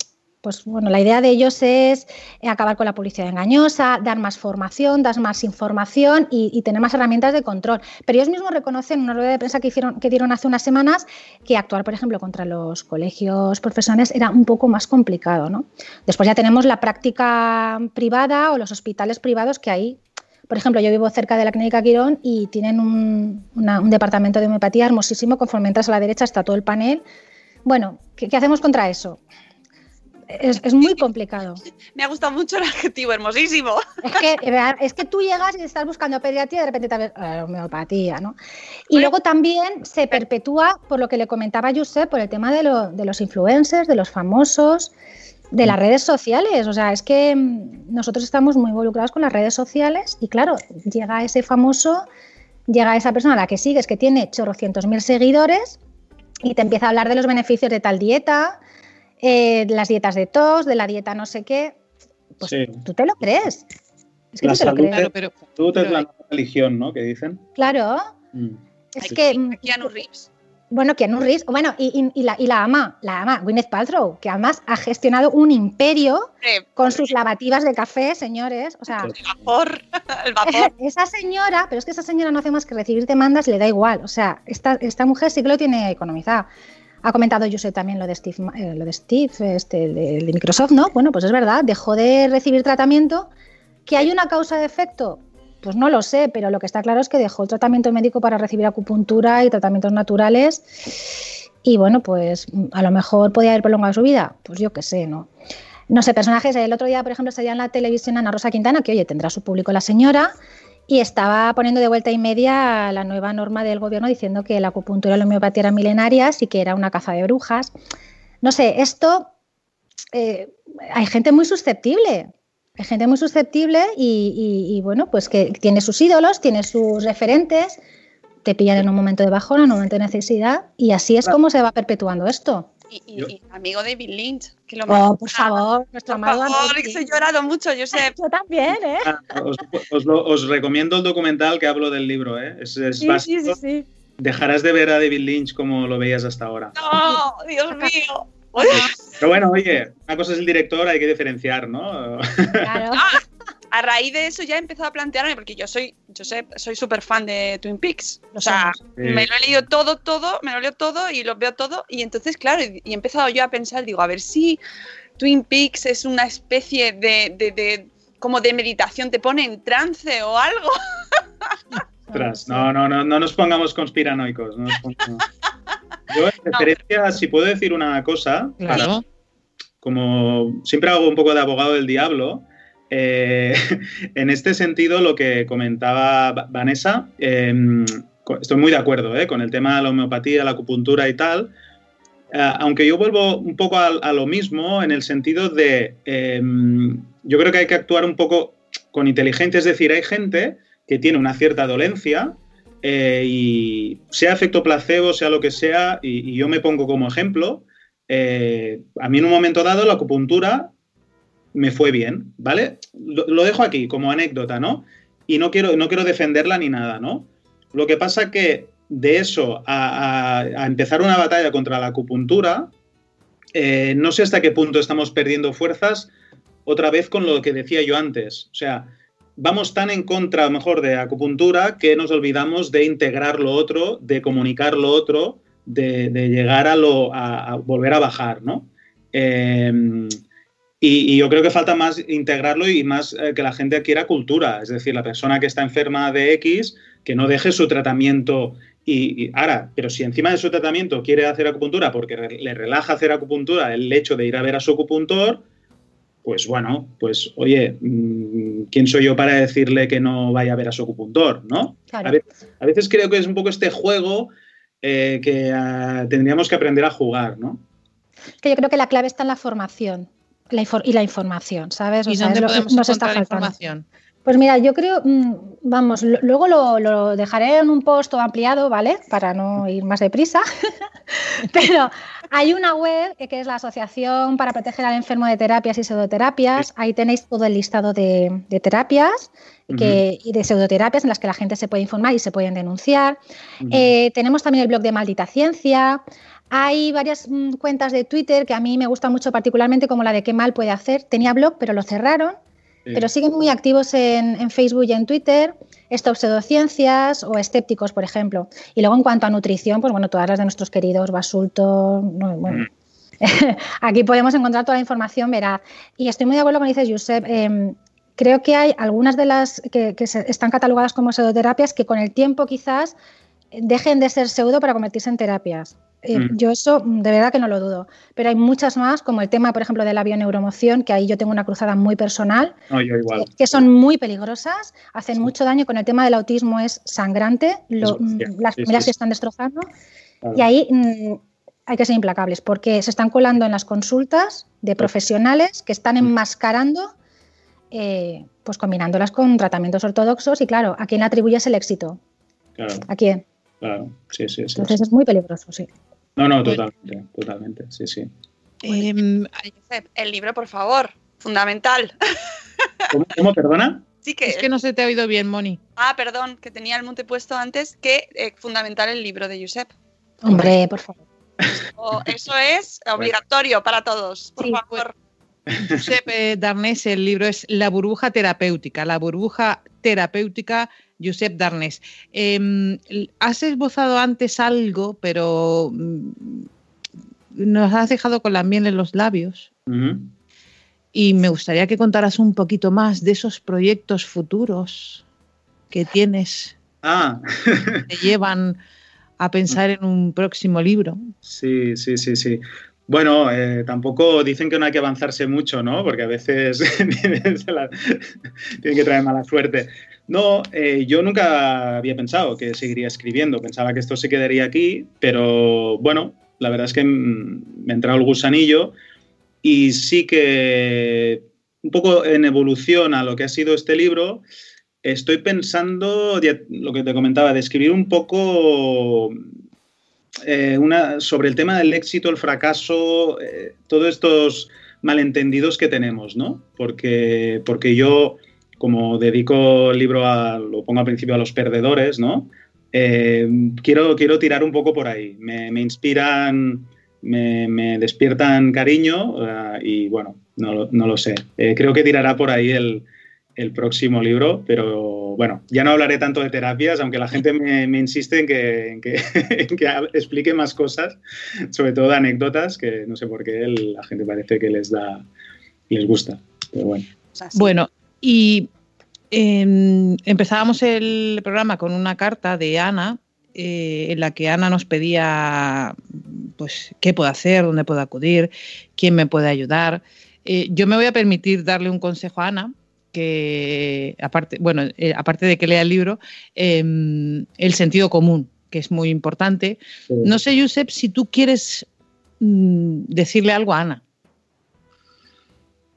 pues bueno, la idea de ellos es acabar con la publicidad engañosa, dar más formación, dar más información y, tener más herramientas de control. Pero ellos mismos reconocen en una rueda de prensa que, hicieron, que dieron hace unas semanas que actuar, por ejemplo, contra los colegios profesionales era un poco más complicado. ¿no? Después ya tenemos la práctica privada o los hospitales privados que ahí por ejemplo, yo vivo cerca de la Clínica Quirón y tienen un, departamento de homeopatía hermosísimo. Conforme entras a la derecha está todo el panel. Bueno, ¿qué, hacemos contra eso? Es, muy complicado. [LAUGHS] Me ha gustado mucho el adjetivo, hermosísimo. Es que, es que tú llegas y estás buscando pediatría y de repente te ves eh, homeopatía, ¿no? Y luego también se perpetúa, por lo que le comentaba Josep, por el tema de, de los influencers, de los famosos de las redes sociales. O sea, es que mm, nosotros estamos muy involucrados con las redes sociales y claro, llega ese famoso, llega esa persona a la que sigues que tiene chorrocientos mil seguidores y te empieza a hablar de los beneficios de tal dieta, eh, las dietas de tos, de la dieta no sé qué. Pues tú te lo crees. Es que la tú te lo crees. Pero, tú te la religión, ¿no? Que dicen. Claro. Mm. Es que. Mm, Keanu Reeves. Bueno, Keanu Reeves, bueno, y, la, y, la, ama, la ama, Gwyneth Paltrow, que además ha gestionado un imperio con sus lavativas de café, señores. O sea, el vapor, el vapor. [LAUGHS] Esa señora, pero es que esa señora no hace más que recibir demandas y le da igual. O sea, esta, esta mujer sí que lo tiene economizado. Ha comentado José también lo de Steve, eh, lo de Steve este, de, Microsoft, ¿no? Bueno, pues es verdad, dejó de recibir tratamiento. ¿Que hay una causa de efecto? Pues no lo sé, pero lo que está claro es que dejó el tratamiento médico para recibir acupuntura y tratamientos naturales. Y bueno, pues a lo mejor podía haber prolongado su vida. Pues yo qué sé, ¿no? No sé, personajes. El otro día, por ejemplo, salía en la televisión Ana Rosa Quintana, que oye, tendrá su público la señora, y estaba poniendo de vuelta y media la nueva norma del gobierno diciendo que la acupuntura y la homeopatía eran milenarias y que era una caza de brujas. No sé, esto eh, hay gente muy susceptible. Hay gente muy susceptible y, bueno, pues que tiene sus ídolos, tiene sus referentes, te pillan en un momento de bajón, en un momento de necesidad y así es como se va perpetuando esto. Y, amigo David Lynch, que lo Oh, por favor, nuestro por favor, que he llorado mucho, yo sé. [LAUGHS] Yo también, ¿eh? Ah, os, os, recomiendo el documental que hablo del libro, ¿eh? Es, es sí, sí, sí, sí, Dejarás de ver a David Lynch como lo veías hasta ahora. No, Dios mío. Pero bueno, oye, una cosa es el director, hay que diferenciar, ¿no? Claro. A raíz de eso ya he empezado a plantearme, porque yo soy, yo sé, soy súper fan de Twin Peaks. O sea, me lo he leído todo, todo, me lo leo todo y lo veo todo. Y entonces, claro, y, he empezado yo a pensar, digo, a ver si Twin Peaks es una especie de, de, de como de meditación, te pone en trance o algo. [LAUGHS] no, no, no, no nos pongamos conspiranoicos. No nos pongamos... Yo, en [LAUGHS] referencia, si puedo decir una cosa, claro. como siempre hago un poco de abogado del diablo, eh, [LAUGHS] en este sentido, lo que comentaba Vanessa, eh, estoy muy de acuerdo eh, con el tema de la homeopatía, la acupuntura y tal, eh, aunque yo vuelvo un poco a, lo mismo en el sentido de, em, yo creo que hay que actuar un poco con inteligencia, es decir, hay gente que tiene una cierta dolencia y sea efecto placebo, sea lo que sea, y, yo me pongo como ejemplo, a mí en un momento dado la acupuntura me fue bien, ¿vale? Lo, dejo aquí como anécdota, ¿no? Y no quiero, no quiero defenderla ni nada, ¿no? Lo que pasa que de eso a, empezar una batalla contra la acupuntura, eh, no sé hasta qué punto estamos perdiendo fuerzas otra vez con lo que decía yo antes. O sea, vamos tan en contra, mejor, de acupuntura que nos olvidamos de integrar lo otro, de comunicar lo otro, de, de llegar a, lo, a, a, volver a bajar, ¿no? Eh, y, y, yo creo que falta más integrarlo y más eh, que la gente adquiera cultura. Es decir, la persona que está enferma de X, que no deje su tratamiento. Y, y ahora, pero si encima de su tratamiento quiere hacer acupuntura porque le relaja hacer acupuntura el hecho de ir a ver a su acupuntor, pues bueno, pues oye, mmm, ¿quién soy yo para decirle que no vaya a ver a su acupuntor? ¿no? Claro. A, veces, a, veces, creo que es un poco este juego eh, que uh, tendríamos que aprender a jugar, ¿no? Que yo creo que la clave está en la formación la y la información, ¿sabes? O ¿Y sea, dónde podemos lo, nos está la información? Pues mira, yo creo, mm, vamos, luego lo, lo, dejaré en un post ampliado, ¿vale? Para no ir más deprisa. [LAUGHS] Pero hay una web que es la Asociación para Proteger al Enfermo de Terapias y Pseudoterapias. Ahí tenéis todo el listado de, de terapias que, uh -huh. y de pseudoterapias en las que la gente se puede informar y se pueden denunciar. Uh -huh. eh, tenemos también el blog de Maldita Ciencia. Hay varias mmm, cuentas de Twitter que a mí me gustan mucho particularmente, como la de Qué mal puede hacer. Tenía blog, pero lo cerraron. Sí. Pero siguen muy activos en, en, Facebook y en Twitter, Stop Pseudociencias o Escépticos, por ejemplo. Y luego en cuanto a nutrición, pues bueno, todas las de nuestros queridos Basulto, no, bueno, mm. [LAUGHS] aquí podemos encontrar toda la información veraz. Y estoy muy de acuerdo con lo que dice Josep. Eh, creo que hay algunas de las que, que se, están catalogadas como pseudoterapias que con el tiempo quizás dejen de ser pseudo para convertirse en terapias. Eh, mm. Yo eso de verdad que no lo dudo. Pero hay muchas más, como el tema, por ejemplo, de la bioneuromoción, que ahí yo tengo una cruzada muy personal, no, yo igual. Eh, que son muy peligrosas, hacen sí. mucho daño. Con el tema del autismo es sangrante, lo, mm, las primeras sí, se están destrozando. Claro. Y ahí mmm, hay que ser implacables, porque se están colando en las consultas de profesionales que están mm. enmascarando, eh, pues combinándolas con tratamientos ortodoxos. Y claro, ¿a quién le atribuyes el éxito? Claro. ¿A quién? Claro, sí, sí, sí. Entonces es muy peligroso, sí. No, no, totalmente, totalmente, sí, sí. Eh, el libro, por favor, fundamental. [LAUGHS] ¿Cómo, cómo perdona? Sí que es que no se te ha oído bien, Moni. Ah, perdón, que tenía el monte puesto antes, que eh, fundamental el libro de Josep. Hombre, por favor. Oh, eso es [LAUGHS] obligatorio para todos, por sí, favor. Josep eh, Darnés, el libro es La burbuja terapéutica, la burbuja terapéutica Josep Darnés. Eh, has esbozado antes algo, pero mm, nos has dejado con la miel en los labios. Uh -huh. Y me gustaría que contaras un poquito más de esos proyectos futuros. que tienes Ah, [LAUGHS] te llevan a pensar en un próximo libro. sí, sí, sí, sí. Bueno, eh, tampoco dicen que no hay que avanzarse mucho, ¿no? Porque a veces [LAUGHS] se la- tiene que traer mala suerte. No, eh, yo nunca había pensado que seguiría escribiendo. Pensaba que esto se quedaría aquí, pero bueno, la verdad es que mm, me ha entrado el gusanillo y sí que un poco en evolución a lo que ha sido este libro, estoy pensando, lo que te comentaba, de escribir un poco eh, sobre el tema del éxito, el fracaso, eh, todos estos malentendidos que tenemos, ¿no? Porque, porque yo, como dedico el libro a, lo pongo al principio a los perdedores, ¿no? Eh, quiero, quiero tirar un poco por ahí. Me, me inspiran, me, me despiertan cariño eh, y bueno, no, no lo sé. Eh, creo que tirará por ahí el, el próximo libro, pero bueno, ya no hablaré tanto de terapias, aunque la gente me, me insiste en que, en que, [LAUGHS] en que explique más cosas, sobre todo de anécdotas, que no sé por qué el- la gente parece que les da, les gusta. Pero bueno. Bueno, y em, empezábamos el programa con una carta de Ana, eh, en la que Ana nos pedía pues qué puedo hacer, dónde puedo acudir, quién me puede ayudar. Eh, yo me voy a permitir darle un consejo a Ana, que aparte, bueno, eh, aparte de que lea el libro, em, el sentido común, que es muy importante. No sé, Josep, si tú quieres mm, decirle algo a Ana.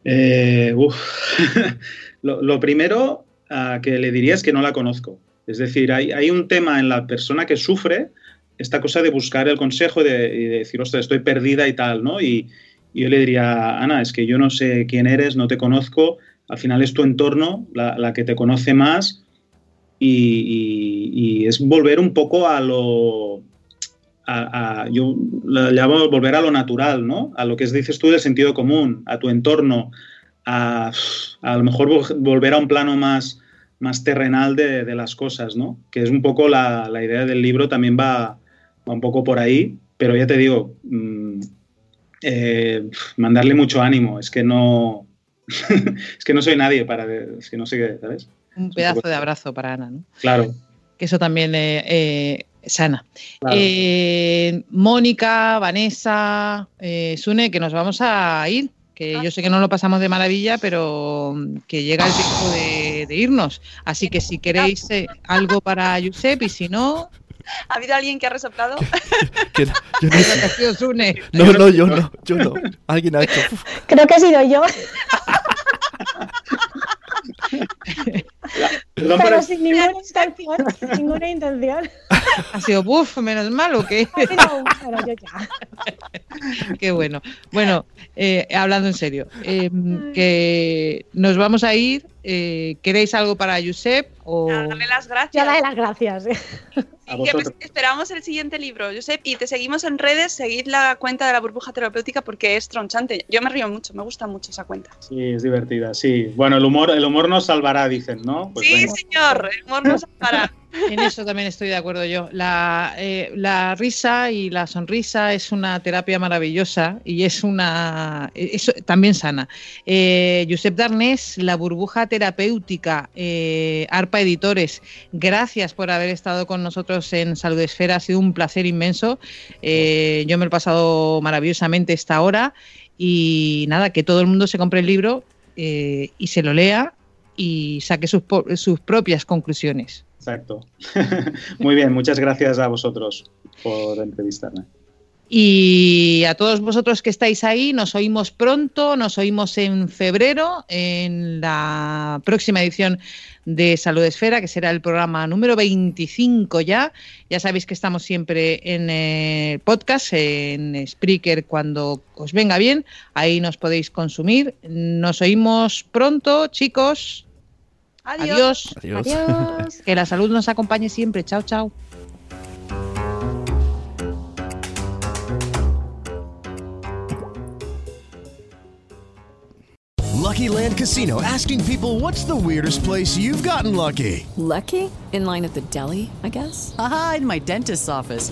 Eh, uf. [LAUGHS] lo, primero ah, que le diría es que no la conozco. Es decir, hay, hay un tema en la persona que sufre, esta cosa de buscar el consejo y de, y de decir, ostras, estoy perdida y tal, ¿no? Y, yo le diría, Ana, es que yo no sé quién eres, no te conozco, al final es tu entorno la, que te conoce más y, es volver un poco a lo... yo lo llamo volver a lo natural, ¿no? A lo que es, dices tú del sentido común, a tu entorno, a, a lo mejor vol- volver a un plano más, más terrenal de, de las cosas, ¿no? Que es un poco la, la idea del libro, también va, va un poco por ahí, pero ya te digo, mm, eh, mandarle mucho ánimo, es que no, [LAUGHS] es que no soy nadie para, es que no sé qué, ¿sabes? Un pedazo de abrazo para Ana, ¿no? Claro. que eso también eh, eh, sana. claro. Eh, Mónica, Vanessa, Sune, que nos vamos a ir, que Ah. yo sé que no lo pasamos de maravilla, pero mm, que llega el tiempo de, de irnos. Así que si queréis eh, algo para Josep y si no, ¿Ha habido alguien que ha resoplado? Que no- yo no, ha no, no, yo no, yo no. Alguien ha hecho. uf, Creo que he sido yo, [LAUGHS] Perdón pero sin ninguna intención. sin ninguna intención. Ha sido buf, menos mal o qué. Pero, pero yo ya. Qué bueno. Bueno, eh, hablando en serio, eh, que nos vamos a ir. eh, ¿Queréis algo para Josep? O... A darle las gracias. doy las gracias. A Y que vosotros. esperamos el siguiente libro, Josep, y te seguimos en redes, seguid la cuenta de la burbuja terapéutica porque es tronchante. Yo me río mucho, me gusta mucho esa cuenta. Sí, es divertida, sí. Bueno, el humor, el humor nos salvará, dicen, ¿no? Pues sí, venga. señor, el humor nos para. [LAUGHS] En eso también estoy de acuerdo yo. La, eh, la risa y la sonrisa es una terapia maravillosa y es una es también sana. Eh, Josep Darnés, la burbuja terapéutica, eh, ARPA Editores, gracias por haber estado con nosotros en Salud Esfera. Ha sido un placer inmenso. Eh, yo me lo he pasado maravillosamente esta hora y nada, que todo el mundo se compre el libro eh, y se lo lea y saque sus, sus propias conclusiones. Exacto. [LAUGHS] Muy bien, muchas gracias a vosotros por entrevistarme. Y a todos vosotros que estáis ahí, nos oímos pronto, nos oímos en febrero en la próxima edición de Salud Esfera, que será el programa número 25 ya. Ya sabéis que estamos siempre en el podcast, en Spreaker, cuando os venga bien. Ahí nos podéis consumir. Nos oímos pronto, chicos. Adiós. Adiós. Adiós. Adiós. [LAUGHS] Que la salud nos acompañe siempre. Chao, chao. Lucky Land Casino asking people what's the weirdest place you've gotten lucky? Lucky? In line at the deli, I guess? Aha, in my dentist's office.